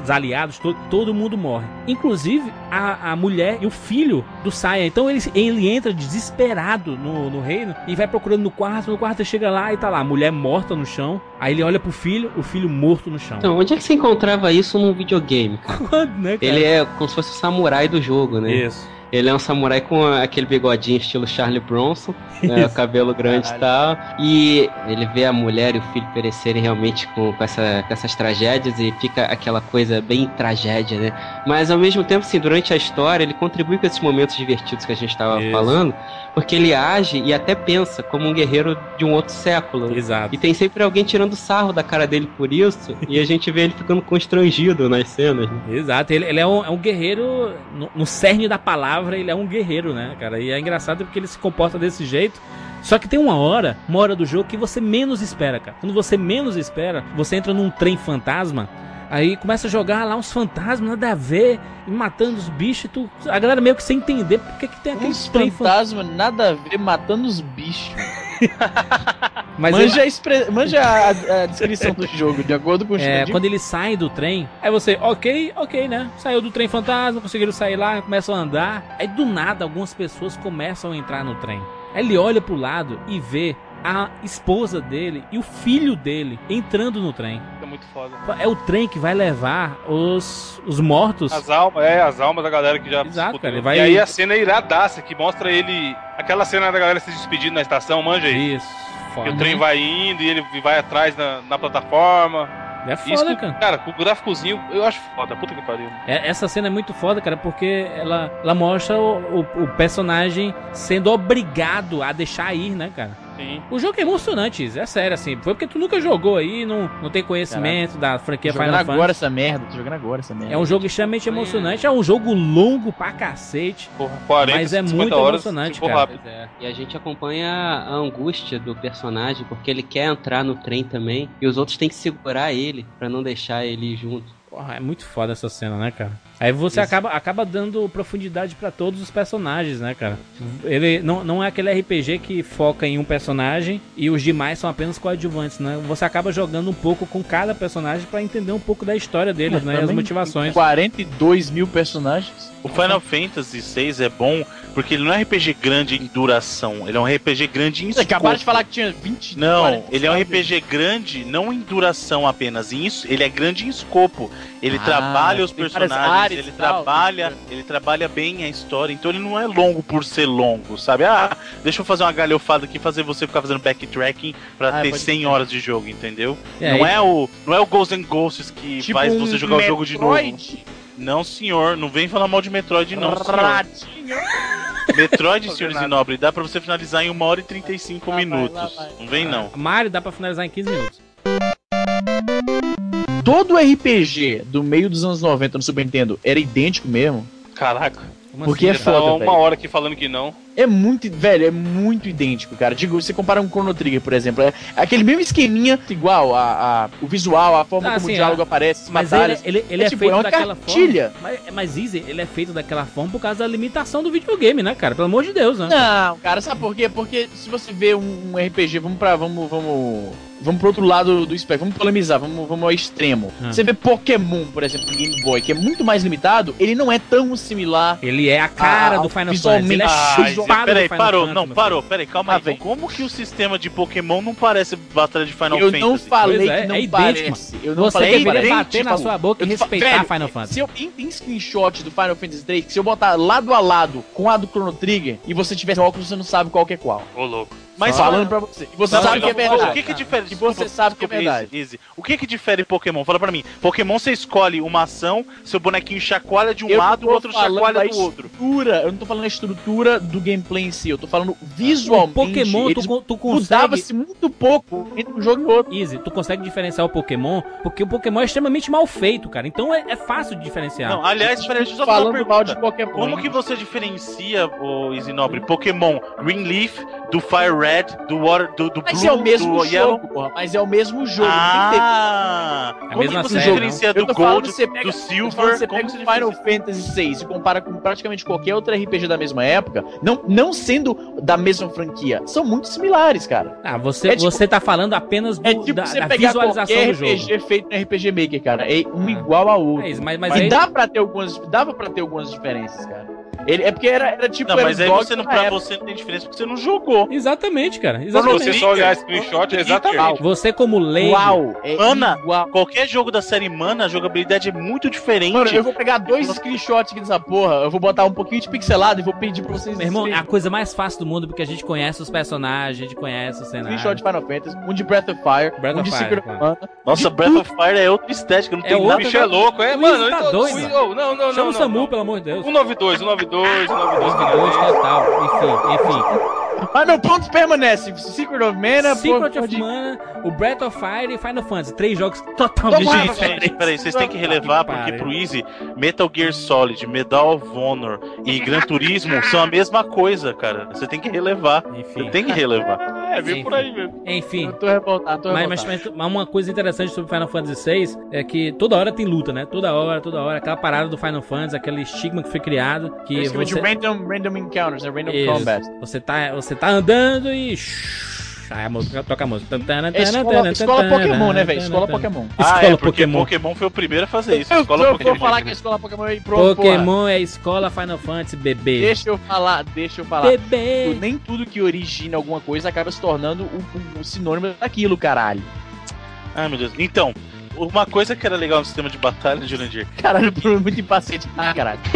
os aliados, todo, todo mundo morre. Inclusive a, a mulher e o filho do Saiyan. Então ele, ele entra desesperado no, no reino e vai procurando no quarto. No quarto ele chega lá e tá lá, a mulher morta no chão. Aí ele olha pro filho, o filho morto no chão. Então, onde é que você encontrava isso num videogame? [LAUGHS] Quando, né, cara? Ele é como se fosse o samurai do jogo, né? Isso. Ele é um samurai com aquele bigodinho estilo Charlie Bronson, né, [LAUGHS] cabelo grande e tal. E ele vê a mulher e o filho perecerem realmente com, com, essa- com essas tragédias e fica aquela coisa bem tragédia, né? Mas ao mesmo tempo, assim, durante a história, ele contribui com esses momentos divertidos que a gente estava falando, porque ele age e até pensa como um guerreiro de um outro século. Exato. E tem sempre alguém tirando sarro da cara dele por isso, e a gente vê ele ficando constrangido nas cenas. né? Exato, ele, ele é, um, é um guerreiro, no, no cerne da palavra, ele é um guerreiro, né, cara? E é engraçado porque ele se comporta desse jeito. Só que tem uma hora, uma hora do jogo que você menos espera, cara. Quando você menos espera, você entra num trem fantasma, aí começa a jogar lá uns fantasmas, nada a ver, matando os bichos e tu. A galera meio que sem entender porque que tem aquele Uns trem fantasma. fantasmas, nada a ver, matando os bichos. [LAUGHS] Mas manja a, expre- manja a, a descrição do jogo, de acordo com o É, quando eles saem do trem, aí você, ok, ok, né? Saiu do trem fantasma, conseguiram sair lá, começam a andar. Aí do nada algumas pessoas começam a entrar no trem. Aí ele olha pro lado e vê a esposa dele e o filho dele entrando no trem. É muito foda. É o trem que vai levar os, os mortos. As almas, é, as almas da galera que já Exato, cara, vai- E aí a cena é iradaça, que mostra ele. Aquela cena da galera se despedindo na estação, manja aí. Isso, foda. o trem vai indo e ele vai atrás na, na plataforma. É Isso, foda, cara. cara, com o gráficozinho, eu acho foda. Puta que pariu. É- Essa cena é muito foda, cara, porque ela, ela mostra o, o- o personagem sendo obrigado a deixar ir, né, cara? Sim. O jogo é emocionante, é sério, assim. Foi porque tu nunca jogou aí, não, não tem conhecimento da franquia Tô jogando Final agora Fantasy. essa merda, tô jogando agora essa merda. É um jogo extremamente emocionante, é um jogo longo pra cacete. Porra, 40, Mas é 50 muito horas, emocionante, cara. rápido. E a gente acompanha a angústia do personagem, porque ele quer entrar no trem também, e os outros têm que segurar ele pra não deixar ele ir junto. Porra, é muito foda essa cena, né, cara? Aí você acaba, acaba dando profundidade pra todos os personagens, né, cara? Ele não, não é aquele RPG que foca em um personagem e os demais são apenas coadjuvantes, né? Você acaba jogando um pouco com cada personagem pra entender um pouco da história deles, Mas né? E as motivações. 42 mil personagens. O Final Fantasy VI é bom porque ele não é RPG grande em duração, ele é um RPG grande em Você acabaram de escopo. falar que tinha 20 Não, 40, ele é um? RPG grande, não em duração apenas, em isso, ele é grande em escopo. Ele Ah, trabalha os personagens, áreas ele tal. trabalha, ele trabalha bem a história, então ele não é longo por ser longo, sabe? Ah, deixa eu fazer uma galhofada aqui, fazer você ficar fazendo backtracking pra Ah, ter pode 100 crer. horas de jogo, entendeu? É, não e- é o não é o Ghosts and Ghosts que Tipo faz você jogar o jogo de novo. Não, senhor, não vem falar mal de Metroid não, senhor. Metroid, senhores e nobres, dá pra você finalizar em 1 hora e 35 Lá vai, minutos. lá vai. Não vem não. Mario dá pra finalizar em 15 minutos. Todo RPG do meio dos anos 90 no Super Nintendo era idênco mesmo. Caraca. Porque assim, é cara? foda, Tá uma velho. hora aqui falando que não. É muito, velho, é muito idêntico, cara. Digo, você compara um Chrono Trigger, por exemplo, é aquele mesmo esqueminha, igual a, a- o visual, a forma Ah, como sim, o diálogo é. aparece, as Mas ele, batalhas. ele, ele É é, tipo, feito é uma daquela cartilha. forma. Mas, mas Easy, ele é feito daquela forma por causa da limitação do videogame, né, cara? Pelo amor de Deus, né? Não, cara, sabe por quê? Porque se você vê um, um RPG, vamos pra. Vamos. Vamos. Vamos pro outro lado do espectro, vamos polemizar, vamos, vamos ao extremo. Ah. Você vê Pokémon, por exemplo, no Game Boy, que é muito mais limitado, ele não é tão similar. Ele é a cara Ah, do Final Fantasy. Ele é Ah, chupado chupado do peraí, Final parou, Fantasy, não, parou, peraí, calma Ah, aí. vem. Como que o sistema de Pokémon não parece batalha de Final eu Fantasy? não falei Pois é, que não é idêntico, parece. Eu não Você falei que deveria parece. bater na sua boca e Eu respeitar velho, Final Fantasy. Se eu tem, screenshot do Final Fantasy 3, que se eu botar lado a lado com a do Chrono Trigger e você tiver óculos, você não sabe qual que é qual. Ô, louco. Mas Falando pra você. E você sabe não, que é verdade. O que, que difere que você sabe que é verdade. Easy, easy. O que que difere Pokémon? Fala pra mim. Pokémon você escolhe uma ação, seu bonequinho chacoalha de um Eu lado, o outro falando chacoalha do outro. estrutura, eu não tô falando da estrutura do gameplay em si, eu tô falando visualmente. O Pokémon, tu, tu consegue. mudava-se muito pouco entre um jogo e outro. Easy, tu consegue diferenciar o Pokémon, porque o Pokémon é extremamente mal feito, cara. Então é, é fácil de diferenciar. Não, aliás, peraí, deixa eu só fazer uma Falando mal de. Pokémon. Como que você diferencia, o Isinobre, Pokémon Green Leaf do Fire Red, do Water, do, do Mas Blue, é o mesmo do jogo, Yellow? porra. Mas é o mesmo jogo. tem Ah! É a Como mesma que você série, diferencia Eu do Gold, você pega- do Silver? Você Como pega o Final diferencia? Fantasy VI e compara com praticamente qualquer outro RPG da mesma época, não, não sendo da mesma franquia, são muito similares, cara. Ah, você, É tipo- você tá falando apenas do, É tipo da, você da pegar visualização qualquer do jogo. RPG feito no RPG Maker, cara. É um Ah. igual ao outro. É isso, mas, mas e aí. dá pra ter algumas, dava pra ter algumas diferenças, cara. Ele, é porque era, era tipo. Não, mas aí você não, pra época. você não tem diferença porque você não jogou. Exatamente, cara. Quando Exatamente. você só olhar screenshot, é exatamente. Você, como leigo. Uau, é Mana, igual. Qualquer jogo da série Mana, a jogabilidade é muito diferente. Mano, eu vou pegar dois screenshots aqui dessa porra, eu vou botar um pouquinho de pixelado e vou pedir pra vocês. Meu irmão, é a coisa mais fácil do mundo porque a gente conhece os personagens, a gente conhece o cenário. Screenshot de Final Fantasy, um de Breath of Fire, Breath um of de Fire, Secret of Mana. Nossa, Breath of Fire é outra estética, não É tem outra- nada. O bicho é louco, é, mano. Tá então- doido, oh, não, não, Chama não. o Samu, não. pelo amor de Deus. 192, 192, 192. Dois total. Enfim, enfim. Mas meu ponto permanece: Secret of Mana, Secret pô, of de- Mana, o Breath of Fire e Final Fantasy. Três jogos totalmente diferentes. gente, peraí, vocês têm que relevar Que porque pro Easy, Metal Gear Solid, Medal of Honor e Gran Turismo são a mesma coisa, cara. Você tem que relevar. Você Enfim, tem que relevar. É, veio por aí mesmo. enfim. Eu tô revoltado, tô Mas, revoltado. mas, mas uma coisa interessante sobre Final Fantasy VI é que toda hora tem luta, né? Toda hora, toda hora. Aquela parada do Final Fantasy, aquele estigma que foi criado. Que Eles chamam de você, random, random encounters, né? Random Isso. combat. você, tá, você tá andando e. Aí a música toca a música. É escola, escola Pokémon, né, velho? Escola Pokémon. Ah, Escola é, porque Pokémon. Pokémon foi o primeiro a fazer isso. Escola eu Pokémon. vou falar que é escola Pokémon aí pronto, Pokémon é escola Final Fantasy, bebê. Deixa eu falar, deixa eu falar. Bebê. Nem tudo que origina alguma coisa acaba se tornando o, o- o sinônimo daquilo, caralho. Ai, meu Deus. Então, uma coisa que era legal no sistema de batalha, Jurandir, Caralho, o Bruno é muito impaciente. Ah, caralho. [LAUGHS]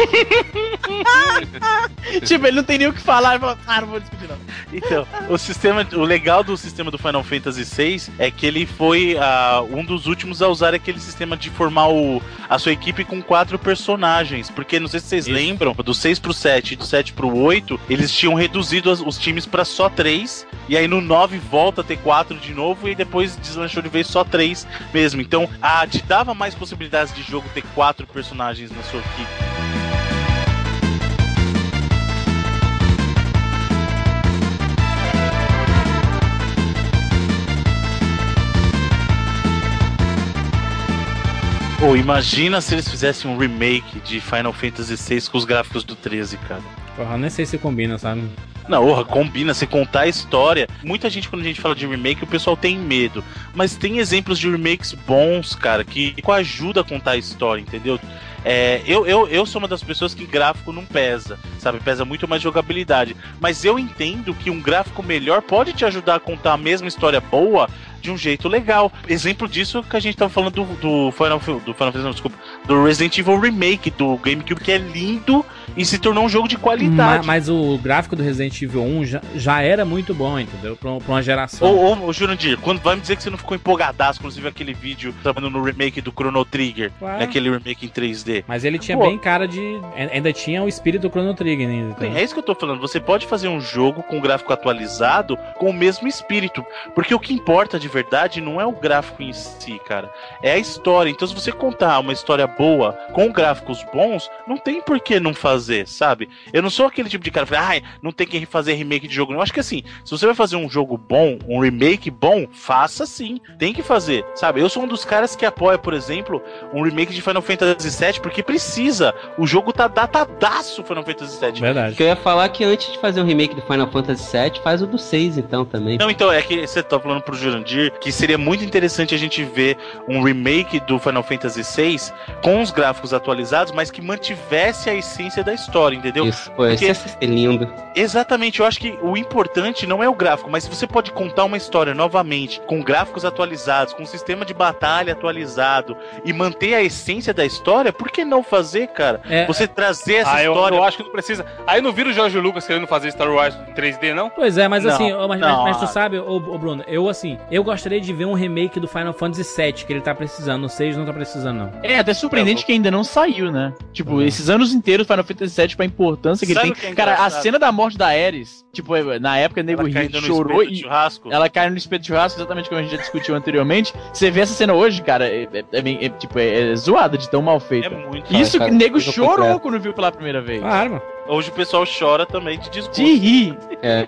tipo, ele não tem nem o que falar. Ele fala, ah, não vou discutir não. Então, o sistema, o legal do sistema do Final Fantasy VI é que ele foi ah, um dos últimos a usar aquele sistema de formar o, a sua equipe com quatro personagens. Porque não sei se vocês Isso. lembram, do 6 pro 7 e do 7 pro 8, eles tinham reduzido as- os times pra só três. E aí no 9 volta a ter quatro de novo e depois deslanchou de vez só três mesmo. Então, ah, te dava mais possibilidades de jogo ter quatro personagens na sua equipe. Pô, imagina se eles fizessem um remake de Final Fantasy VI com os gráficos do 13, cara. Porra, nem sei se combina, sabe? Não, combina, você contar a história. Muita gente, quando a gente fala de remake, o pessoal tem medo. Mas tem exemplos de remakes bons, cara, que ajuda a contar a história, entendeu? É, eu, eu, eu sou uma das pessoas que gráfico não pesa, sabe? Pesa muito mais jogabilidade. Mas eu entendo que um gráfico melhor pode te ajudar a contar a mesma história boa de um jeito legal. Exemplo disso que a gente tava falando do, do Final Fantasy, do Resident Evil Remake do GameCube, que é lindo e se tornou um jogo de qualidade. Mas, o gráfico do Resident Evil 1 já, já era muito bom, entendeu? Pra, pra uma geração. Ô, ô, ô, Jurandir, quando vai me dizer que você não ficou empolgadaço viu aquele vídeo trabalhando no remake do Chrono Trigger, Claro. naquele remake em 3D? Mas ele tinha Pô. bem cara de. Ainda tinha o espírito do Chrono Trigger ainda. entendeu? É isso que eu tô falando. Você pode fazer um jogo com gráfico atualizado com o mesmo espírito. Porque o que importa de verdade não é o gráfico em si, cara. É a história. Então, se você contar uma história boa com gráficos bons, não tem por que não fazer, sabe? Eu não sou aquele tipo de cara que fala, ai, não tem que fazer remake de jogo. Eu acho que assim, se você vai fazer um jogo bom, um remake bom, faça sim. Tem que fazer, sabe? Eu sou um dos caras que apoia, por exemplo, um remake de Final Fantasy VII porque precisa. O jogo tá datadaço Final Fantasy VII. Verdade. Que eu ia falar que antes de fazer um remake do Final Fantasy VII, faz o do 6 então também. Não, então, é que você tá falando pro Jurandir que seria muito interessante a gente ver um remake do Final Fantasy VI com os gráficos atualizados, mas que mantivesse a essência essência da história, entendeu? Isso, pô, Porque- isso é lindo. Exatamente, eu acho que o importante não é o gráfico, mas se você pode contar uma história novamente, com gráficos atualizados, com um sistema de batalha atualizado e manter a essência da história, por que não fazer, cara? É, Você trazer essa Ah, eu, história. eu acho que não precisa. Aí não vira o Jorge Lucas querendo fazer Star Wars em 3D, não? Pois é, mas Não, assim, mas, não. mas- mas tu sabe, ô, ô, Bruno, eu assim, eu gostaria de ver um remake do Final Fantasy VII, que ele tá precisando, no 6 não tá precisando, não. É até surpreendente que ainda não saiu, né? Tipo, Uhum. esses anos inteiros Final Fantasy VII pra importância que Sabe ele o que é tem. Cara, a cena da morte da Ares, tipo, na época o Nego Rio chorou e ela cai no espeto de churrasco, exatamente como a gente já discutiu anteriormente. Você vê essa cena hoje, cara, é, é- é bem- é, tipo, é, é zoada de tão mal É feita. muito. Isso cara, que o nego chorou quando viu pela primeira vez. Claro, mano. Hoje o pessoal chora também de desgosto. De rir. É.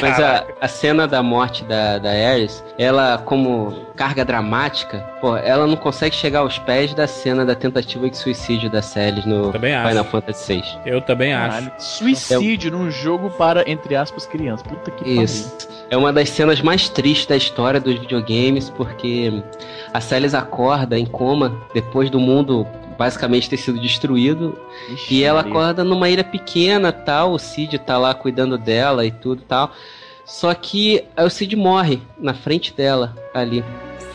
Mas a, a cena da morte da, da Ares, ela, como carga dramática, pô, ela não consegue chegar aos pés da cena da tentativa de suicídio da Celes no Também acho. Final Fantasy VI. Eu também acho. Suicídio num jogo para, entre aspas, crianças. Puta que Isso. É uma das cenas mais tristes da história dos videogames, porque a Celes acorda em coma depois do mundo basicamente ter sido destruído. Ixi, E ela acorda numa ilha pequena, tal, o Cid tá lá cuidando dela e tudo tal. Só que aí o Cid morre na frente dela ali.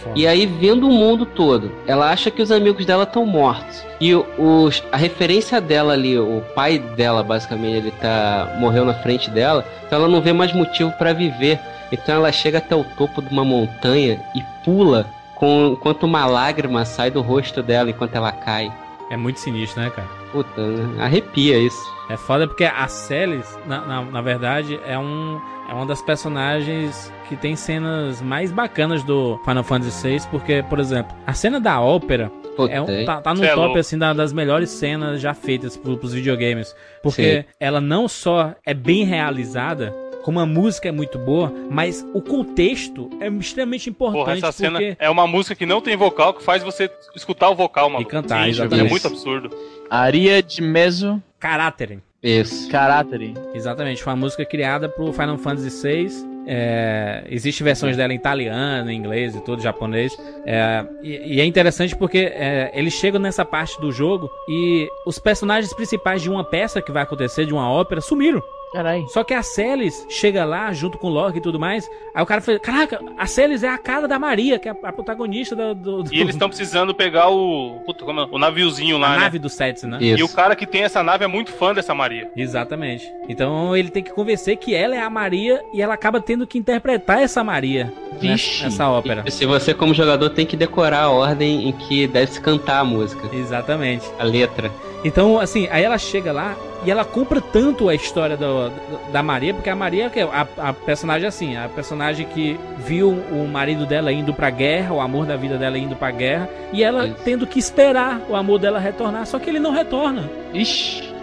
Foda. E aí, vendo o mundo todo, ela acha que os amigos dela estão mortos. E os, a referência dela ali, o pai dela, basicamente, ele tá morreu na frente dela, então ela não vê mais motivo pra viver. Então ela chega até o topo de uma montanha e pula com, enquanto uma lágrima sai do rosto dela enquanto ela cai. É muito sinistro, né, cara? Puta, arrepia isso. É foda porque a Celis, na, na, na verdade, é um. É uma das personagens que tem cenas mais bacanas do Final Fantasy VI, porque, por exemplo, a cena da ópera Puta, é um, tá, tá no é top louco. assim da- das melhores cenas já feitas pro, pros videogames, porque ela não só é bem realizada, como a música é muito boa, mas o contexto é extremamente importante Porra, essa cena porque é uma música que não tem vocal, que faz você escutar o vocal, mano. E cantar, É exatamente. muito absurdo. Aria de Meso caráter. Isso. Caráter. Exatamente, foi uma música criada pro Final Fantasy VI. É, existe versões dela em italiano, em inglês e tudo, japonês. É, e, e é interessante porque é, eles chegam nessa parte do jogo e os personagens principais de uma peça que vai acontecer, de uma ópera, sumiram. Caralho. Só que a Celis chega lá junto com o Loki e tudo mais. Aí o cara fala: Caraca, a Celis é a cara da Maria, que é a, a protagonista do, do, do- E eles estão precisando pegar o. Puta, como é? O naviozinho a lá, né? nave do Sets, né? Isso. E o cara que tem essa nave é muito fã dessa Maria. Exatamente. Então ele tem que convencer que ela é a Maria e ela acaba tendo que interpretar essa Maria Vixe. nessa, nessa ópera. E se você, como jogador, tem que decorar a ordem em que deve se cantar a música, Exatamente. a letra. Então, assim, aí ela chega lá e ela compra tanto a história do- da Maria, porque a Maria, que é a, a personagem assim, a personagem que viu o marido dela indo pra guerra, o amor da vida dela indo pra guerra, e ela Isso. tendo que esperar o amor dela retornar, só que ele não retorna. Ixi.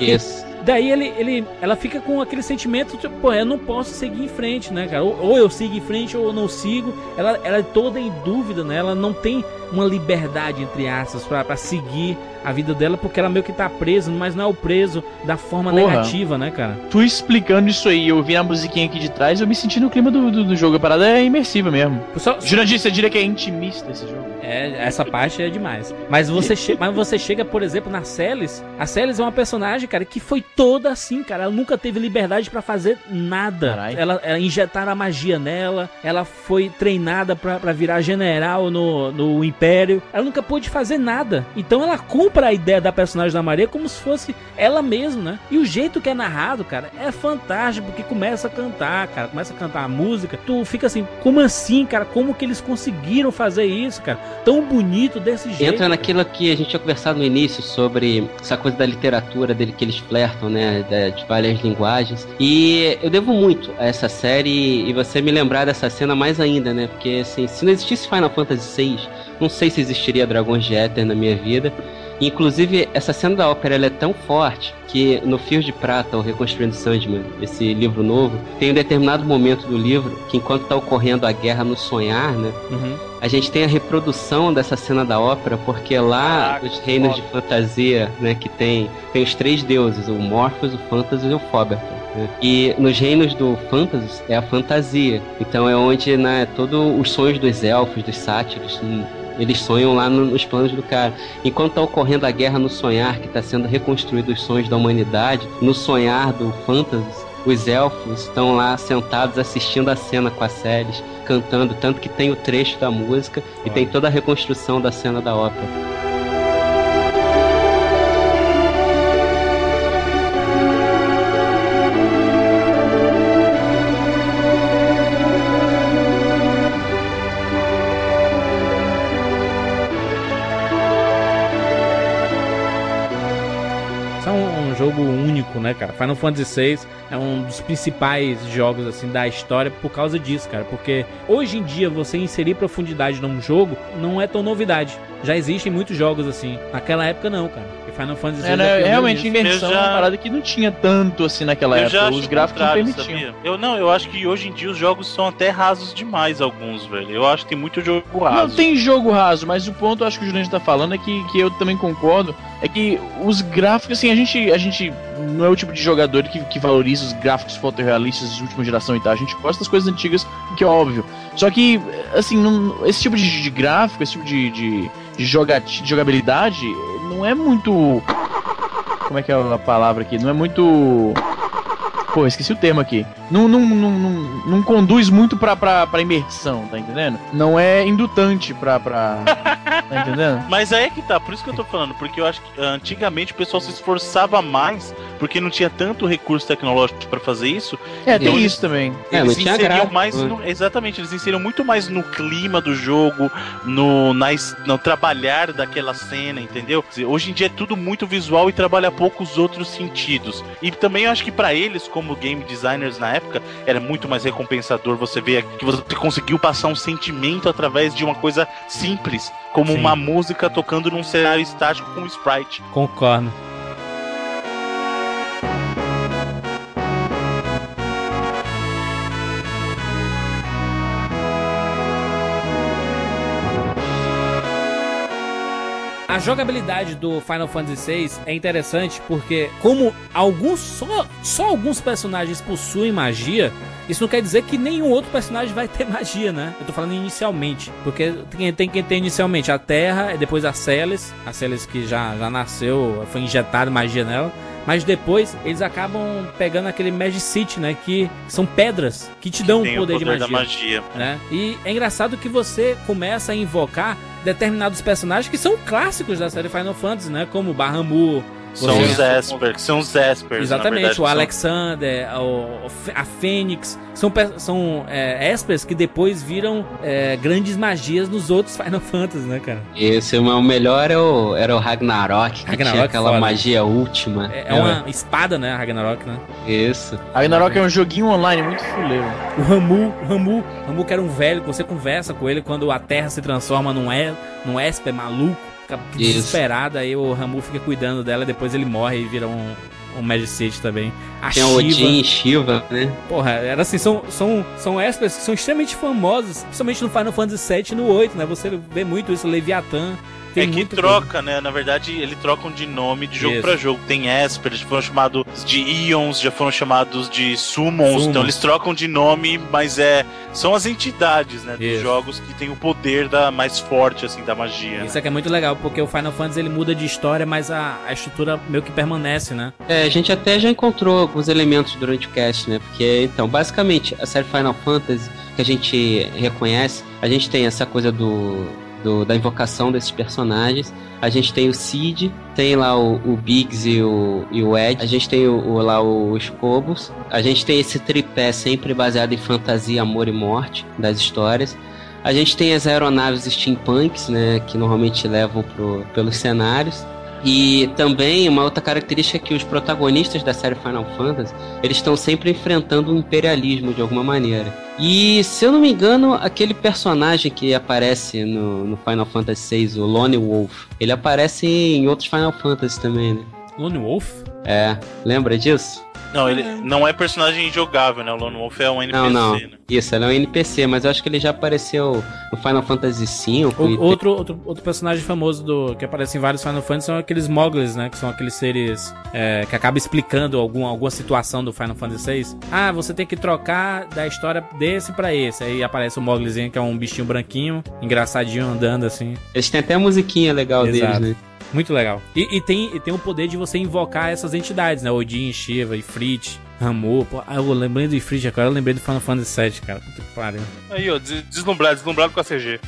Isso. Daí ele, ele, ela fica com aquele sentimento, tipo, pô, eu não posso seguir em frente, né, cara? Ou, ou eu sigo em frente ou eu não sigo. Ela, ela é toda em dúvida, né? Ela não tem uma liberdade, entre aspas, pra, pra seguir a vida dela, porque ela meio que tá presa, mas não é o preso da forma Porra. negativa, né, cara? Tu explicando isso aí, eu ouvi a musiquinha aqui de trás, eu me senti no clima do, do, do jogo. A parada é imersiva mesmo. Só, Jurandir, você diria que é intimista esse jogo? É, essa parte é demais. Mas você, [LAUGHS] che mas você chega, por exemplo, na Celis. A Celis é uma personagem, cara, que foi toda assim, cara. Ela nunca teve liberdade pra fazer nada. Ela, ela injetaram a magia nela. Ela foi treinada pra pra virar general no, no Império. Ela nunca pôde fazer nada. Então ela compra a ideia da personagem da Maria como se fosse ela mesma, né? E o jeito que é narrado, cara, é fantástico. Porque começa a cantar, cara. Começa a cantar a música. Tu fica assim, como assim, cara? Como que eles conseguiram fazer isso, cara? tão bonito desse jeito. Entra cara. naquilo que a gente tinha conversado no início sobre essa coisa da literatura dele que eles flertam, né? De várias linguagens. E eu devo muito a essa série e você me lembrar dessa cena mais ainda, né? Porque assim, se não existisse Final Fantasy VI, não sei se existiria Dragões de Éter na minha vida. Inclusive, essa cena da ópera é tão forte que no Fio de Prata, o Reconstruindo Sandman, esse livro novo, tem um determinado momento do livro que enquanto está ocorrendo a guerra no sonhar, né? Uhum. A gente tem a reprodução dessa cena da ópera, porque lá Caraca, os reinos de fantasia, né, que tem, tem os três deuses, o Morpheus, o Phantasy e o Foberton. né? E nos reinos do Phantasy é a fantasia. Então é onde, né, todos os sonhos dos elfos, dos sátiros, Eles sonham lá no, nos planos do cara. Enquanto tá ocorrendo a guerra no sonhar, que tá sendo reconstruído os sonhos da humanidade, no sonhar do Fantasy, os elfos estão lá sentados assistindo a cena com as séries, cantando, tanto que tem o trecho da música e tem toda a reconstrução da cena da ópera. Final Fantasy VI é um dos principais jogos, assim, da história por causa disso, cara. Porque hoje em dia você inserir profundidade num jogo não é tão novidade. Já existem muitos jogos assim. Naquela época não, cara. Final Fantasy É, é né, pioneiro realmente, Eu já- uma parada que não tinha tanto assim naquela Eu época. Os gráficos não permitiam. sabia? Eu não, eu acho que hoje em dia os jogos são até rasos demais, alguns, velho. Eu acho que tem muito jogo Não raso. tem jogo raso, mas o ponto acho que o Juliano tá falando é que, que eu também concordo. É que os gráficos, assim, a gente, a gente não é o tipo de jogador que, que valoriza os gráficos fotorrealistas de última geração e tal. A gente gosta das coisas antigas, que é óbvio. Só que, assim, não- esse tipo de, de gráfico, esse tipo de, de, de, joga, de jogabilidade não é muito. Como é que é a palavra aqui? Não é muito. Pô, esqueci o termo aqui. Não, não, não, não, não conduz muito pra, pra, pra imersão, tá entendendo? Não é indutante pra. pra... [LAUGHS] tá entendendo? [LAUGHS] Mas aí é que tá, por isso que eu tô falando, porque eu acho que antigamente o pessoal se esforçava mais, porque não tinha tanto recurso tecnológico pra fazer isso. É, tem Eles- isso também. É, eles inseriam mais no- exatamente, eles inseriam muito mais no clima do jogo, no, na no trabalhar daquela cena, entendeu? Hoje em dia é tudo muito visual e trabalha pouco os outros sentidos. E também eu acho que pra eles, como game designers na época, era muito mais recompensador você ver que você conseguiu passar um sentimento através de uma coisa simples, como Sim. uma música tocando num cenário estático com um sprite. Concordo. Jogabilidade do Final Fantasy VI é interessante porque, como alguns só, só alguns personagens possuem magia, isso não quer dizer que nenhum outro personagem vai ter magia, né? Eu tô falando inicialmente. Porque tem, tem que ter inicialmente a Terra, e depois a Celes. A Celes que já, já nasceu, foi injetada magia nela. Mas depois eles acabam pegando aquele Magicite, né? Que são pedras que te dão Tem o poder, de magia magia. né? E é engraçado que você começa a invocar determinados personagens que são clássicos da série Final Fantasy, né? Como Bahamut, São os Esper, que são os Espers. na exatamente, verdade, o são- Alexander, o, o Fê- a Fênix, são, são é, Espers que depois viram é, grandes magias nos outros Final [LAUGHS] Fantasy, né, cara? Esse o meu melhor era o, era o Ragnarok, que Ragnarok tinha aquela foda. magia última. É, é uma espada, né, a Ragnarok, né? Isso. Ragnarok é um joguinho online muito fuleiro. O Ramu, o Ramu, o Ramu que era um velho, que você conversa com ele quando a Terra se transforma num, e, num Esper maluco, fica Isso. desesperado, aí o Ramu fica cuidando dela, depois ele morre e vira um, um Magicite também. A Tem o Odin e Shiva, né? porra, era assim, são, são, são Espers que são extremamente famosos, principalmente no Final Fantasy VII e no 8, né? Você vê muito isso, Leviathan. Tem é que troca, né? Na verdade, eles trocam de nome de jogo Isso. pra jogo. Tem Esper, já foram chamados de Ions, já foram chamados de Summons. Summons. Então eles trocam de nome, mas é são as entidades, né? Dos Isso. jogos que tem o poder da mais forte, assim, da magia. coisa. né? Isso aqui é muito legal, porque o Final Fantasy ele muda de história, mas a, a estrutura meio que permanece, né? É, a gente até já encontrou alguns elementos durante o cast, né? Porque, então, basicamente, a série Final Fantasy que a gente reconhece, a gente tem essa coisa do, do- da invocação desses personagens. A gente tem o Cid, tem lá o, o Biggs e o, e o Ed, a gente tem o, o- lá os Cobos, a gente tem esse tripé sempre baseado em fantasia, amor e morte das histórias. A gente tem as aeronaves steampunks, né, que normalmente levam pro, pelos cenários. E também uma outra característica é que os protagonistas da série Final Fantasy, eles estão sempre enfrentando o imperialismo de alguma maneira. E se eu não me engano, aquele personagem que aparece no, no Final Fantasy VI, o Lone Wolf, ele aparece em outros Final Fantasy também, né? Lone Wolf? É, lembra disso? Não, ele não é personagem jogável, né? O Lone Wolf é um NPC, Não, não. né? Isso, ele é um NPC, mas eu acho que ele já apareceu no Final Fantasy V. O- e- outro, outro, outro personagem famoso do que aparece em vários Final Fantasy são aqueles Moggles, né? Que são aqueles seres é, que acabam explicando algum, alguma situação do Final Fantasy VI. Ah, você tem que trocar da história desse pra esse. Aí aparece o Mogglezinho, que é um bichinho branquinho, engraçadinho andando assim. Eles têm até a musiquinha legal Exato. deles, né? Muito legal. E, e tem, e tem o poder de você invocar essas entidades, né? Odin, Shiva, Ifrit, Ramu. Pô, ah, eu lembrei do Ifrit agora, eu lembrei do Final Fantasy VII, cara. Puta que pariu. Aí, ó, des- deslumbrado, deslumbrado com a CG.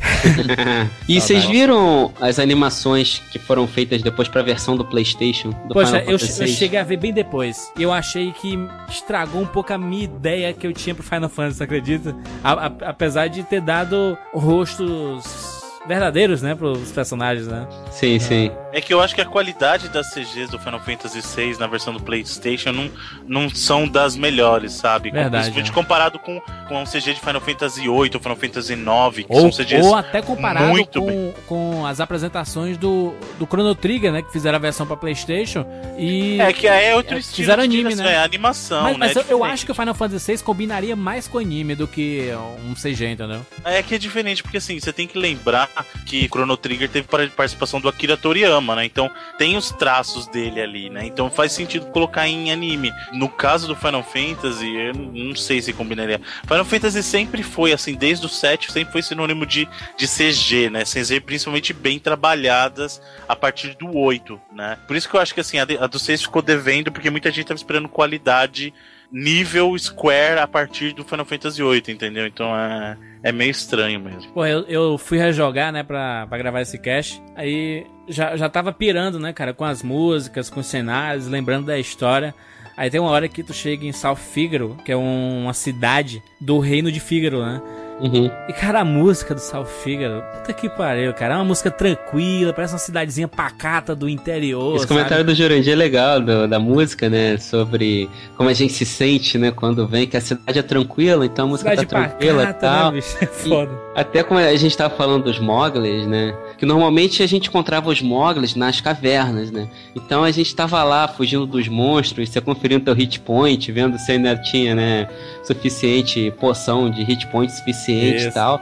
[LAUGHS] e Tá vocês viram as animações que foram feitas depois pra versão do PlayStation? Do Poxa, Final eu, eu cheguei a ver bem depois. Eu achei que estragou um pouco a minha ideia que eu tinha pro Final Fantasy, acredita? A- a- apesar de ter dado rostos verdadeiros, né, pros personagens, né? Sim, sim. É que eu acho que a qualidade das CGs do Final Fantasy VI na versão do PlayStation não, não são das melhores, sabe? Verdade, Principalmente é. comparado com, com um CG de Final Fantasy VIII ou Final Fantasy IX, que Ou, são CGs. ou até comparado muito com, com as apresentações do, do Chrono Trigger, né, que fizeram a versão pra PlayStation e... É que é outro É, estilo fizeram anime, né? É animação, mas né? mas É eu, eu acho que o Final Fantasy VI combinaria mais com anime do que um CG, entendeu? É que é diferente, porque assim, você tem que lembrar que Chrono Trigger teve par- participação do Akira Toriyama, né? Então tem os traços dele ali, né? Então faz sentido colocar em anime. No caso do Final Fantasy, eu não sei se combinaria. Final Fantasy sempre foi, assim, desde o 7, sempre foi sinônimo de, de CG, né? CG principalmente bem trabalhadas a partir do 8, né? Por isso que eu acho que assim, a do 6 ficou devendo, porque muita gente tava esperando qualidade nível Square a partir do Final Fantasy VIII, entendeu? Então é, é meio estranho mesmo. Pô, eu, eu fui rejogar, né, pra, pra gravar esse cast. Aí já, já tava pirando, né, cara, com as músicas, com os cenários, lembrando da história. Aí tem uma hora que tu chega em South Figaro, que é um- uma cidade do reino de Fígaro, né? Uhum. E, cara, a música do South Figaro, puta que pariu, cara. É uma música tranquila, parece uma cidadezinha pacata do interior. Esse sabe? comentário do Jurandir é legal, do- da música, né? Sobre como a gente se sente, né? Quando vem, que a cidade é tranquila, então a música Cidade tá tranquila e pacata, tal. né, bicho? É foda. Até como a gente tava falando dos Moglis, né? Que normalmente a gente encontrava os Moglis nas cavernas, né? Então a gente tava lá fugindo dos monstros, você conferindo teu hit point, vendo se ainda tinha, né? Suficiente poção de hit point suficiente e Isso. tal.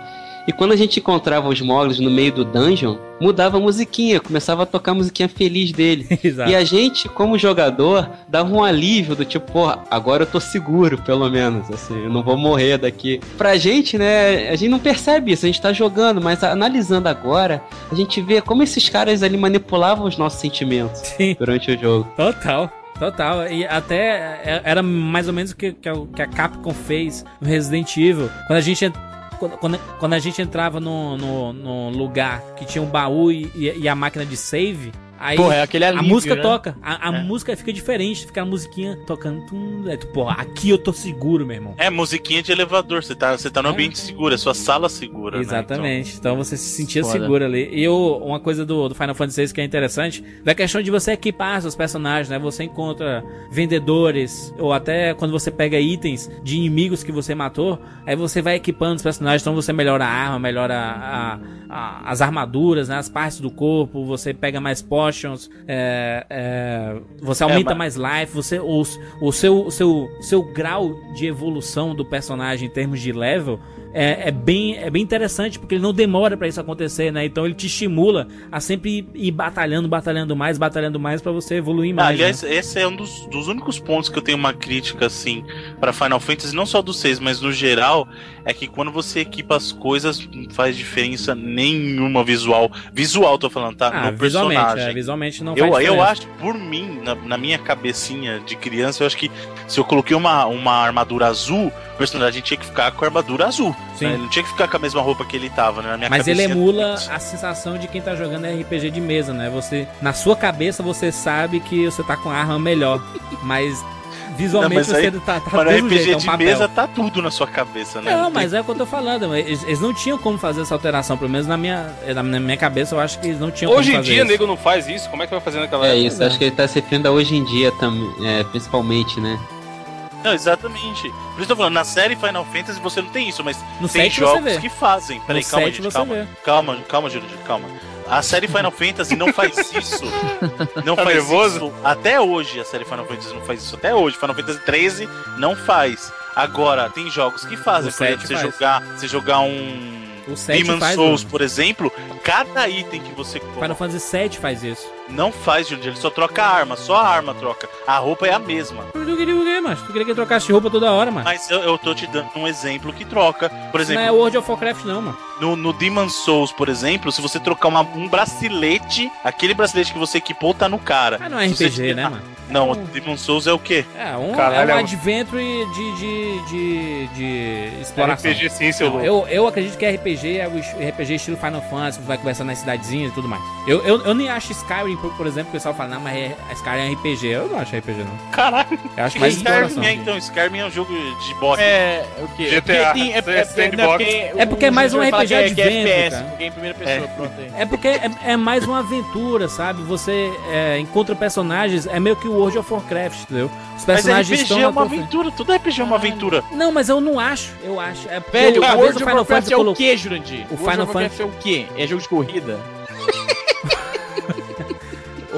E quando a gente encontrava os Moglis no meio do dungeon, mudava a musiquinha, começava a tocar a musiquinha feliz dele. [LAUGHS] Exato. E a gente, como jogador, dava um alívio do tipo, porra, agora eu tô seguro, pelo menos, assim, eu não vou morrer daqui. Pra gente, né, a gente não percebe isso, a gente tá jogando, mas analisando agora, a gente vê como esses caras ali manipulavam os nossos sentimentos Sim. durante o jogo. Total. Total, e até é- era mais ou menos o que, que a- Capcom fez no Resident Evil. Quando a gente, en- quando, quando, a gente entrava no, no, no lugar que tinha um baú e- e a máquina de save, aí Porra, é aquele a alívio, música né? toca, a, a É. música fica diferente, fica a musiquinha tocando. Tum, é, tipo, pô, aqui eu tô seguro, meu irmão. É musiquinha de elevador, você tá, você tá no É. ambiente seguro, é sua sala segura. né? Exatamente. Então você se sentia Foda. seguro ali. E o- uma coisa do, do Final Fantasy VI que é interessante é a questão de você equipar seus personagens, né? Você encontra vendedores, ou até quando você pega itens de inimigos que você matou, aí você vai equipando os personagens, então você melhora a arma, melhora a- a- as armaduras, né? As partes do corpo, você pega mais potions, é, é, você aumenta mas- mais life, você, o, o seu, o seu, seu grau de evolução do personagem em termos de level é, é bem, é bem interessante, porque ele não demora pra isso acontecer, né? Então ele te estimula a sempre ir batalhando, batalhando mais, batalhando mais pra você evoluir Ah, mais. aliás, né? esse é um dos, dos únicos pontos que eu tenho uma crítica, assim, pra Final Fantasy, não só do 6, mas no geral, é que quando você equipa as coisas, não faz diferença nenhuma visual. Visual, tô falando, tá? Ah, no visualmente, personagem. é, visualmente não Eu, faz eu diferença. acho, por mim, na, na minha cabecinha de criança, eu acho que se eu coloquei uma, uma armadura azul, o personagem tinha que ficar com a armadura azul. Sim. né? Ele não tinha que ficar com a mesma roupa que ele tava, né? Na minha Mas ele emula a sensação de quem tá jogando RPG de mesa, né? Você, na sua cabeça você sabe que você tá com a arma melhor, [LAUGHS] mas visualmente Não, mas você aí- tá, tá do mesmo RPG jeito, é um de papel. mesa tá tudo na sua cabeça, né? Não, tem- mas é o que eu tô falando. Eles, eles não tinham como fazer essa alteração, pelo menos na minha, na minha cabeça eu acho que eles não tinham Hoje em como fazer dia, isso. nego não faz isso. Como é que vai fazer naquela É época? isso, acho que ele tá se referindo a hoje em dia também, é, principalmente, né? Não, exatamente. Por isso eu tô falando, na série Final Fantasy você não tem isso, mas No tem 7 jogos que fazem. Peraí, No calma, 7 gente, você calma. vê. Calma, calma, Júlio, calma. a série Final Fantasy não faz [LAUGHS] isso. Não Tá faz nervoso? isso. Até hoje a série Final Fantasy não faz isso. Até hoje, Final Fantasy 13 não faz. Agora, tem jogos que fazem. O Por exemplo, 7 você faz. jogar, você jogar um O 7 Demon faz, Souls, mano. por exemplo, cada item que você Final Fantasy VII faz isso. Não faz, Jurandir, ele só troca a arma, só a arma troca. A roupa é a mesma. Tu queria o quê, mano? Tu queria que eu trocasse roupa toda hora, mano. Mas eu, eu tô te dando um exemplo que troca. Por Isso não é exemplo, World of Warcraft, não, mano. no, no Demon Souls, por exemplo, se você trocar uma- um bracelete, aquele bracelete que você equipou tá no cara. Ah, não é RPG, né, mano? Não, o Demon Souls é o quê? É um, Caralho, é um é um- adventure de, de, de, de exploração. RPG sim, seu louco. Eu, eu acredito que RPG é o RPG estilo Final Fantasy, que vai conversar nas cidadezinhas e tudo mais. Eu, eu, eu nem acho Skyrim, por, por exemplo, o pessoal fala, não, mas é, Skyrim é RPG. Eu não acho RPG, não. Caralho. Eu acho mais [LAUGHS] Skyrim é, então, Skyrim é um jogo de boss. É, o quê? GTA, tem- é, é, é, sandbox. porque É porque é o mais um RPG é, é adventure, FPS, porque é em primeira pessoa, pronto aí. É porque é, é mais uma aventura, sabe? Você é, encontra personagens, é meio que o World of Warcraft, entendeu? Os Mas personagens RPG estão é uma aventura, tudo RPG é uma aventura. Não, mas eu não acho. Eu acho. É Velho, o World of Final Warcraft Fantasy é o quê, Jurandir? O World Final of Warcraft é o quê? É jogo de corrida? [LAUGHS]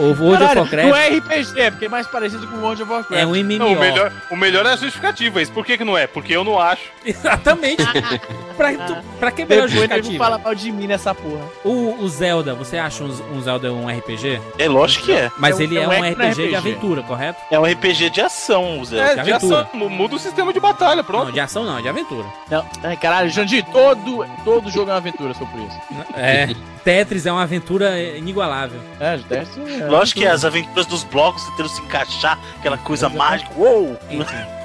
O World of Caralho, Warcraft não é RPG, é porque é mais parecido com o World of Warcraft. é um MMO. Não, o, melhor, o melhor é a justificativa. Isso por que, que não é? Porque eu não acho. [LAUGHS] Exatamente. pra, tu, pra que melhor não justificativa? fala mal de mim nessa porra. O, o Zelda, você acha um, um Zelda um RPG? É lógico que é. Mas É ele é é um um action RPG, de RPG. aventura, correto? É um RPG de ação, o Zé. É, de de aventura. ação. Mu- Muda o sistema de batalha, pronto. Não, de ação não, é de aventura. Não, ai, caralho, Jurandir, todo, todo jogo é uma aventura, só por isso. É. Tetris é uma aventura inigualável. É, deve é Lógico que é, as aventuras dos blocos tentando se encaixar, aquela coisa mágica. [LAUGHS] Uou!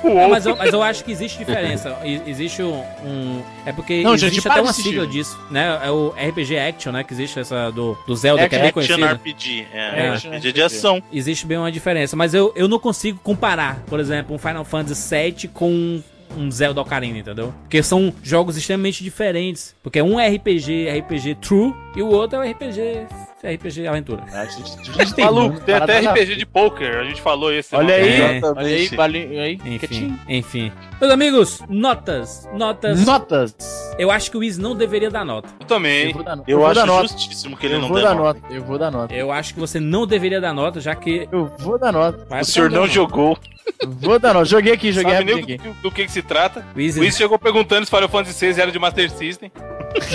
Não, mas, eu, mas eu acho que existe diferença. [LAUGHS] Existe um. um- é porque Não, existe gente, até uma sigla disso, né? É o RPG Action, né? Que existe essa do, do Zelda, que é bem Action conhecida. RPG. É, É. é RPG de ação. Existe bem uma diferença. Mas eu, eu não consigo comparar, por exemplo, um Final Fantasy VII com um Zelda Ocarina, entendeu? Porque são jogos extremamente diferentes. Porque um é RPG, RPG True, e o outro é o RPG, RPG Aventura. Maluco, tem até RPG de poker. A gente falou esse. Olha aí, É. olha aí, vale, aí. Enfim, enfim. Meus amigos, notas. Notas. Notas. Eu acho que o Wiz não deveria dar nota. Eu também. Eu vou dar, Eu, vou acho dar nota. justíssimo que ele Eu não vou dar nota. nota. Eu vou dar nota. Eu acho que você não deveria dar nota, já que. Eu vou dar nota. Vai O senhor não nota. jogou. Vou dar nota. Joguei aqui, joguei Sabe nem do, aqui. do- do que, que se trata. Wiz, O Luiz chegou perguntando se Final Fantasy VI era de Master System.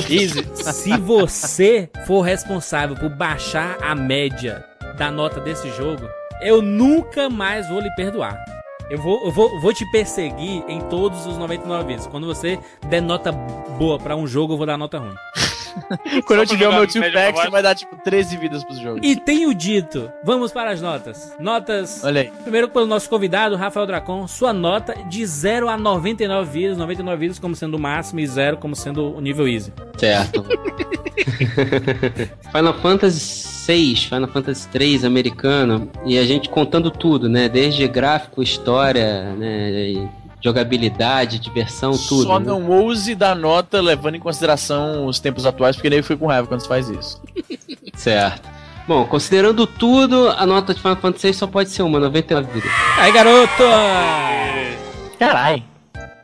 Easy, se você for responsável por baixar a média da nota desse jogo, eu nunca mais vou lhe perdoar. Eu vou, eu vou, vou te perseguir em todos os 99 vezes. Quando você der nota boa pra um jogo, eu vou dar nota ruim. [LAUGHS] Quando eu tiver o meu tio pack, você vai dar tipo 13 vidas pros jogos. E tenho dito, vamos para as notas. Notas. Olha aí. Primeiro pelo nosso convidado, Rafael Dracon, sua nota de 0 a 99 vidas, 99 vidas como sendo o máximo e 0 como sendo o nível easy. Certo. [LAUGHS] Final Fantasy VI, Final Fantasy III americano, e a gente contando tudo, né? Desde gráfico, história, né? Jogabilidade, diversão, tudo. Só né? não ouse dar nota levando em consideração os tempos atuais, porque nem foi com raiva quando você faz isso. [LAUGHS] Certo. Bom, considerando tudo, a nota de Final Fantasy VI só pode ser uma, 99 vidas. Aí, garoto! Caralho.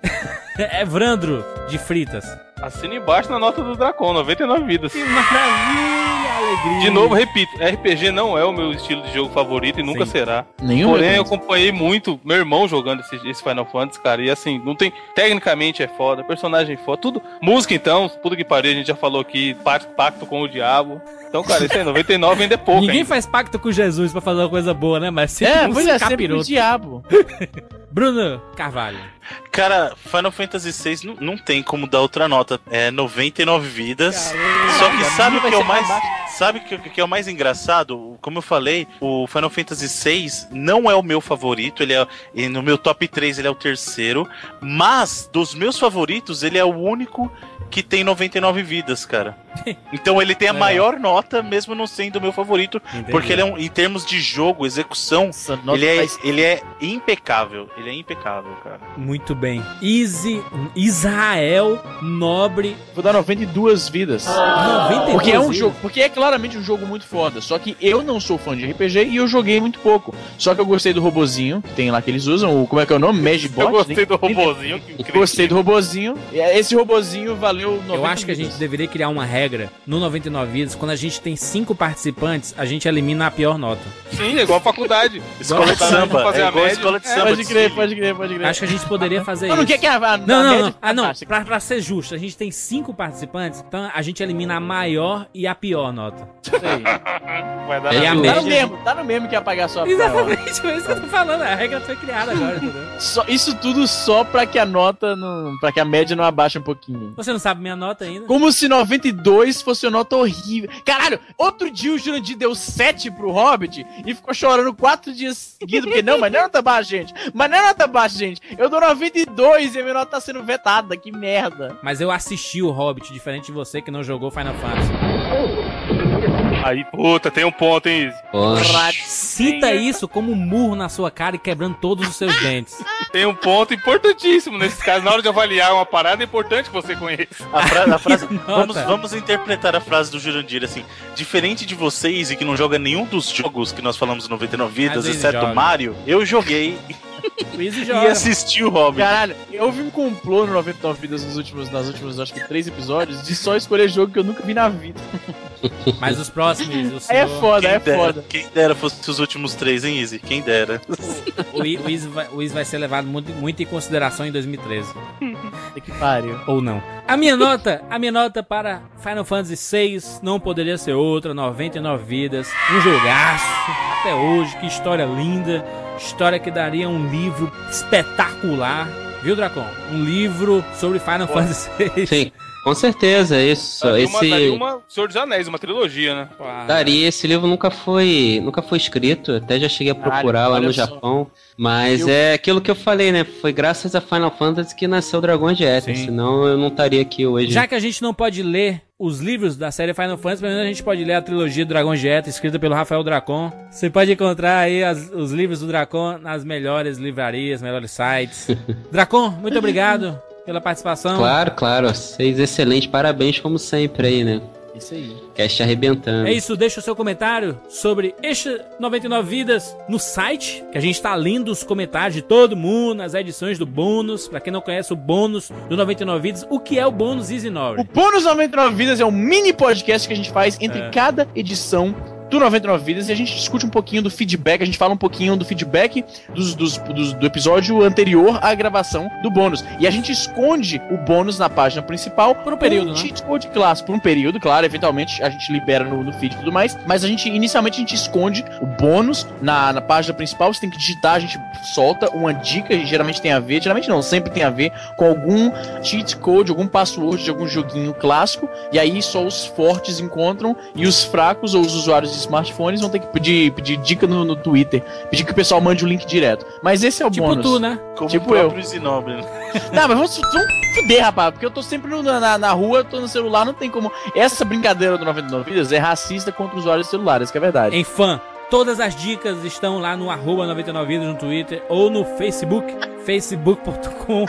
[LAUGHS] É Vrandro de Fritas. Assina embaixo na nota do Dracon, 99 vidas. Que maravilha, alegria. De novo, repito, RPG não é o meu estilo de jogo favorito e nunca Sim. será. Nenhum. Porém, eu acompanhei muito meu irmão jogando esse, esse Final Fantasy, cara. E assim, não tem. Tecnicamente é foda, personagem é foda. Tudo. Música, então, puta que pariu, a gente já falou aqui, pacto, com o diabo. Então, cara, isso aí, 99 ainda é pouco. Ninguém ainda. faz pacto com Jesus pra fazer uma coisa boa, né? Mas sempre É, um pois é, sempre o diabo. [LAUGHS] Bruno Carvalho. Cara, Final Fantasy VI não, não tem como dar outra nota. É 99 vidas. Só que sabe o que é o mais. Sabe o que, que é o mais engraçado? Como eu falei, o Final Fantasy VI não é o meu favorito. Ele é. e no meu top 3 ele é o terceiro. Mas, dos meus favoritos, ele é o único que tem 99 vidas, cara. [LAUGHS] Então ele tem a Legal. maior nota, mesmo não sendo o meu favorito. Porque ele é um, em termos de jogo, execução, ele é, faz- ele é impecável. Ele é impecável, cara. Muito bem. Easy, Israel Nobre. Vou dar 92 vidas. 92 Porque é um vidas. jogo. Porque é claramente um jogo muito foda. Só que eu não sou fã de RPG e eu joguei muito pouco. Só que eu gostei do robozinho, que tem lá que eles usam, o, como é que é o nome? Magibot? Eu gostei do robozinho. Gostei do robozinho. E Esse robozinho valeu 90 Eu acho que a gente deveria criar uma regra no 99 vidas. Quando a gente tem cinco participantes, a gente elimina a pior nota. Sim, é igual a faculdade. Escola de Tá, samba. fazer É a igual a escola de É, samba. pode de crer, pode crer, pode crer. Acho que a gente poderia fazer Não, não isso. quer que a, a, Não, não, não. Ah, não. Pra, pra ser justo, a gente tem cinco participantes, então a gente elimina a maior e a pior nota. Isso aí. Vai dar É, a Tá média- no mesmo, tá no mesmo que ia pagar só a pior. Exatamente, é isso que eu tô falando. A regra foi criada agora, entendeu? Só- Isso tudo só pra que a nota não. pra que a média não abaixe um pouquinho. Você não sabe minha nota ainda? Como se 92 fosse uma nota horrível. Caralho, outro dia o Jurandir deu 7 pro Hobbit e ficou chorando 4 dias seguidos. Porque não, mas não é nota baixa, gente. Mas não é nota baixa, gente. Eu dou 92 e a minha nota tá sendo vetada. Que merda. Mas eu assisti o Hobbit, diferente de você que não jogou Final Fantasy. Aí, puta, tem um ponto, hein, Izzy? Sinta isso como um murro na sua cara e quebrando todos os seus dentes. Tem um ponto importantíssimo nesse caso. Na hora de avaliar uma parada, é importante que você conheça. A, fra- a frase. [LAUGHS] Vamos, vamos interpretar a frase do Jurandir assim. Diferente de vocês e que não joga nenhum dos jogos que nós falamos em 99 vidas, exceto joga. o Mario, eu joguei O Easy e joga. assisti o Hobbit. Caralho, eu vi um complô no 99 Vidas nos últimos, nas últimos, acho que, 3 episódios de só escolher jogo que eu nunca vi na vida. [LAUGHS] Mas os próximos, o Aí é senhor- foda, Quem é dera, foda. quem dera fosse os últimos três, hein, Easy? Quem dera. o, o Easy vai, o Easy vai ser levado muito, muito em consideração em 2013. É que pariu. Ou não. A minha nota, a minha nota para Final Fantasy VI não poderia ser outra, 99 vidas, um jogaço, até hoje, que história linda, história que daria um livro espetacular, viu, Dracon? Um livro sobre Final Fantasy VI. sim, com certeza, isso. Daria uma, daria Esse. uma Senhor dos Anéis, uma trilogia, né? Daria, esse livro nunca foi, nunca foi escrito, até já cheguei a procurar lá no só. Japão, mas Eu- é aquilo que eu falei, né? Foi graças a Final Fantasy que nasceu o Dragão de Éter, senão eu não estaria aqui hoje. Já que a gente não pode ler os livros da série Final Fantasy, pelo menos a gente pode ler a trilogia do Dragão Jetta, escrita pelo Rafael Dracon. Você pode encontrar aí as- os livros do Dracon nas melhores livrarias, melhores sites. [LAUGHS] Dracon, muito obrigado pela participação. Claro, claro, vocês excelentes, parabéns como sempre aí, né? Isso aí. Cast arrebentando. É isso, deixa o seu comentário sobre este 99 Vidas no site, que a gente tá lendo os comentários de todo mundo, nas edições do bônus. Pra quem não conhece o bônus do 99 Vidas, o que é o bônus Easy O Nori? Bônus 99 Vidas é um mini podcast que a gente faz entre É. cada edição do 99 Vidas e a gente discute um pouquinho do feedback, a gente fala um pouquinho do feedback dos, dos- dos- do episódio anterior à gravação do bônus. E a gente esconde o bônus na página principal Por um período, um né? cheat code clássico, por um período, claro, eventualmente a gente libera no, no feed e tudo mais, mas a gente, inicialmente a gente esconde o bônus na, na página principal, você tem que digitar, a gente solta uma dica, geralmente tem a ver, geralmente não, sempre tem a ver com algum cheat code, algum password de algum joguinho clássico, e aí só os fortes encontram e os fracos ou os usuários de smartphones vão ter que pedir, pedir dica no, no Twitter, pedir que o pessoal mande o link direto. Mas esse é o Tipo bônus. tu, né? Como Tipo o próprio Zinobre. [LAUGHS] Não, mas vamos, vamos fuder, rapaz, porque eu tô sempre no- na, na rua, eu tô no celular, não tem como. Essa brincadeira do 99 Vidas é racista contra usuários celulares, que é verdade. Em fã. Todas as dicas estão lá no arroba 99vidas no Twitter ou no Facebook, facebook.com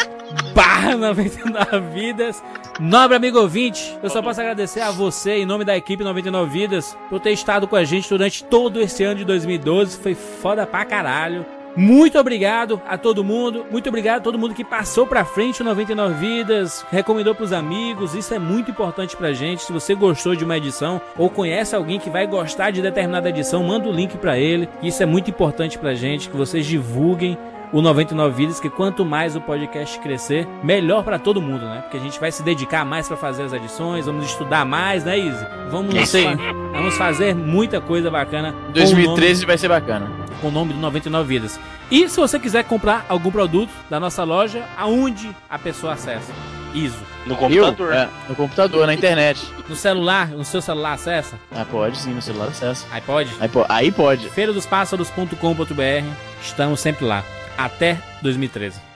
barra 99vidas. Nobre amigo ouvinte, eu só posso agradecer a você, em nome da equipe 99 Vidas, por ter estado com a gente durante todo esse ano de 2012. Foi foda pra caralho. Muito obrigado a todo mundo. Muito obrigado a todo mundo que passou pra frente o 99 Vidas, recomendou pros amigos. Isso é muito importante pra gente. Se você gostou de uma edição ou conhece alguém que vai gostar de determinada edição, manda o link pra ele. Isso é muito importante pra gente que vocês divulguem o 99 Vidas, que quanto mais o podcast crescer, melhor pra todo mundo, né? Porque a gente vai se dedicar mais pra fazer as edições, vamos estudar mais, né, Izzy? Vamos, É vamos fazer muita coisa bacana. com o nome- 2013 vai ser bacana. com o nome do 99 Vidas. E se você quiser comprar algum produto da nossa loja, aonde a pessoa acessa? ISO. No computador. É, no computador, na internet. No celular, no seu celular acessa? Ah, pode sim, no celular acessa. Aí, po- aí pode. feiradosπássaros.com.br. Estamos sempre lá. Até 2013.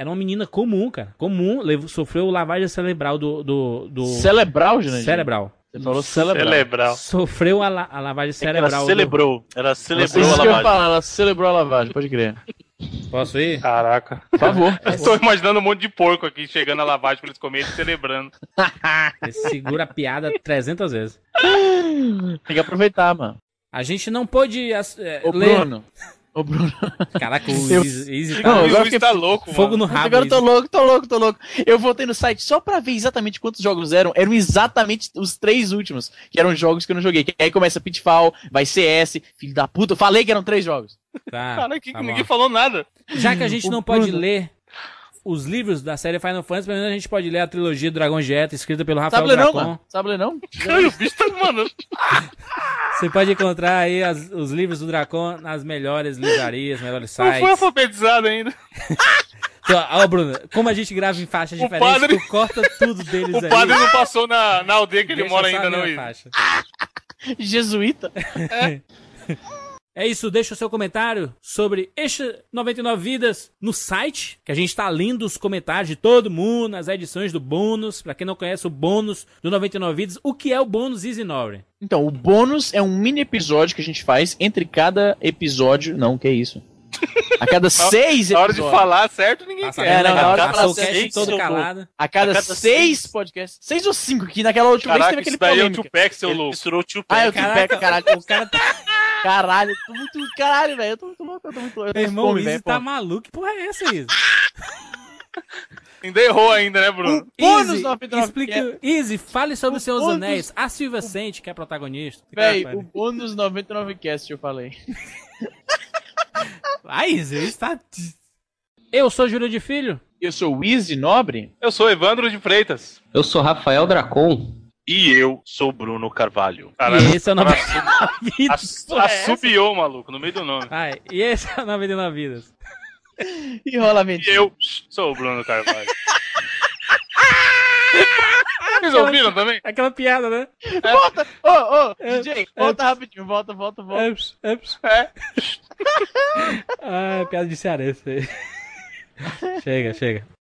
Era uma menina comum, cara. Comum, levou- sofreu lavagem cerebral do. do, do Cerebral, Jurandir? cerebral. Você falou cerebral. Celebral. Sofreu a, la- a lavagem É cerebral. ela do- celebrou. Ela Isso celebrou a que eu ia lavagem. falar, ela celebrou a lavagem, pode crer. Posso ir? Caraca. Por favor. [LAUGHS] Estou imaginando um monte de porco aqui chegando à lavagem pra eles comerem e celebrando. [LAUGHS] Ele segura a piada 300 vezes. Tem que aproveitar, mano. A gente não pôde é, Ô, ler. Bruno. Ô, Bruno. Caraca, o Eu- Easy, Não, tá eu o agora fiquei tá louco, fogo mano. no rabo. Agora eu tô louco, tô louco, tô louco. Eu voltei no site só pra ver exatamente quantos jogos eram. Eram exatamente os três últimos, que eram jogos que eu não joguei. Que aí começa Pitfall, vai CS, filho da puta. Eu falei que eram três jogos. Tá, Cara, que tá ninguém bom. falou nada. Já que a gente O não pode Bruno. ler os livros da série Final Fantasy, pelo menos a gente pode ler a trilogia do Dragão Jetta, escrita pelo Rafael Sabe ler não, Dracon. mano? Sabe ler não? Ai, o bicho tá, mano. [LAUGHS] Você pode encontrar aí as- os livros do Dracon nas melhores livrarias, melhores Não foi sites. alfabetizado ainda. [LAUGHS] Então, ó, Bruno, como a gente grava em faixas O diferentes, padre- tu corta tudo deles [LAUGHS] O aí. padre não passou na, na aldeia que ele deixa mora só a ainda, não, faixa. Jesuíta. É isso, deixa o seu comentário sobre este 99 Vidas no site, que a gente tá lendo os comentários de todo mundo, nas edições do bônus. Pra quem não conhece o bônus do 99 Vidas, o que é o bônus Easy Nobre? Então, o bônus é um mini episódio que a gente faz entre cada episódio. Não, que isso? A cada [LAUGHS] seis Na hora de episódios. falar certo, ninguém Passa quer. É, não, na hora de o falar seis, todo calado. A cada, A cada seis, seis. podcasts. Seis ou cinco, que naquela última vez Caraca, teve aquele isso daí é o. Tupac, seu Ele louco. misturou o tio Ah, tô Caraca, pé, caralho. O cara tá. Caralho, tô muito. Caralho, velho. Eu tô muito louco, eu tô muito louco. Meu irmão, o fome, Easy velho. tá pô. maluco. Que porra é essa, Easy? Ainda errou ainda, né, Bruno? Bônus Easy, 99 explica, Easy, fale sobre O os seus bônus- anéis. A Silvia Sente, que é a protagonista. Véi, Cara, o bônus 99 cast eu falei. Ah, Easy, está. Eu sou Júlio de Filho. Eu sou o Easy Nobre. Eu sou Evandro de Freitas. Eu sou Rafael Dracon. E eu sou Bruno Carvalho. Caralho, E esse é o 99 Vidas. ass- Porra, é essa? assobiou, maluco, no meio do nome. Ai, e esse é o 99 Vidas. Enrola a E mentira. eu sou o Bruno Carvalho. [LAUGHS] Vocês ouviram também? Aquela piada, né? Volta! Ô, ô, É, DJ, é. volta rapidinho. Volta, volta, volta. Eps, eps. É. [LAUGHS] Ah, piada de cearense aí. [LAUGHS] chega, chega.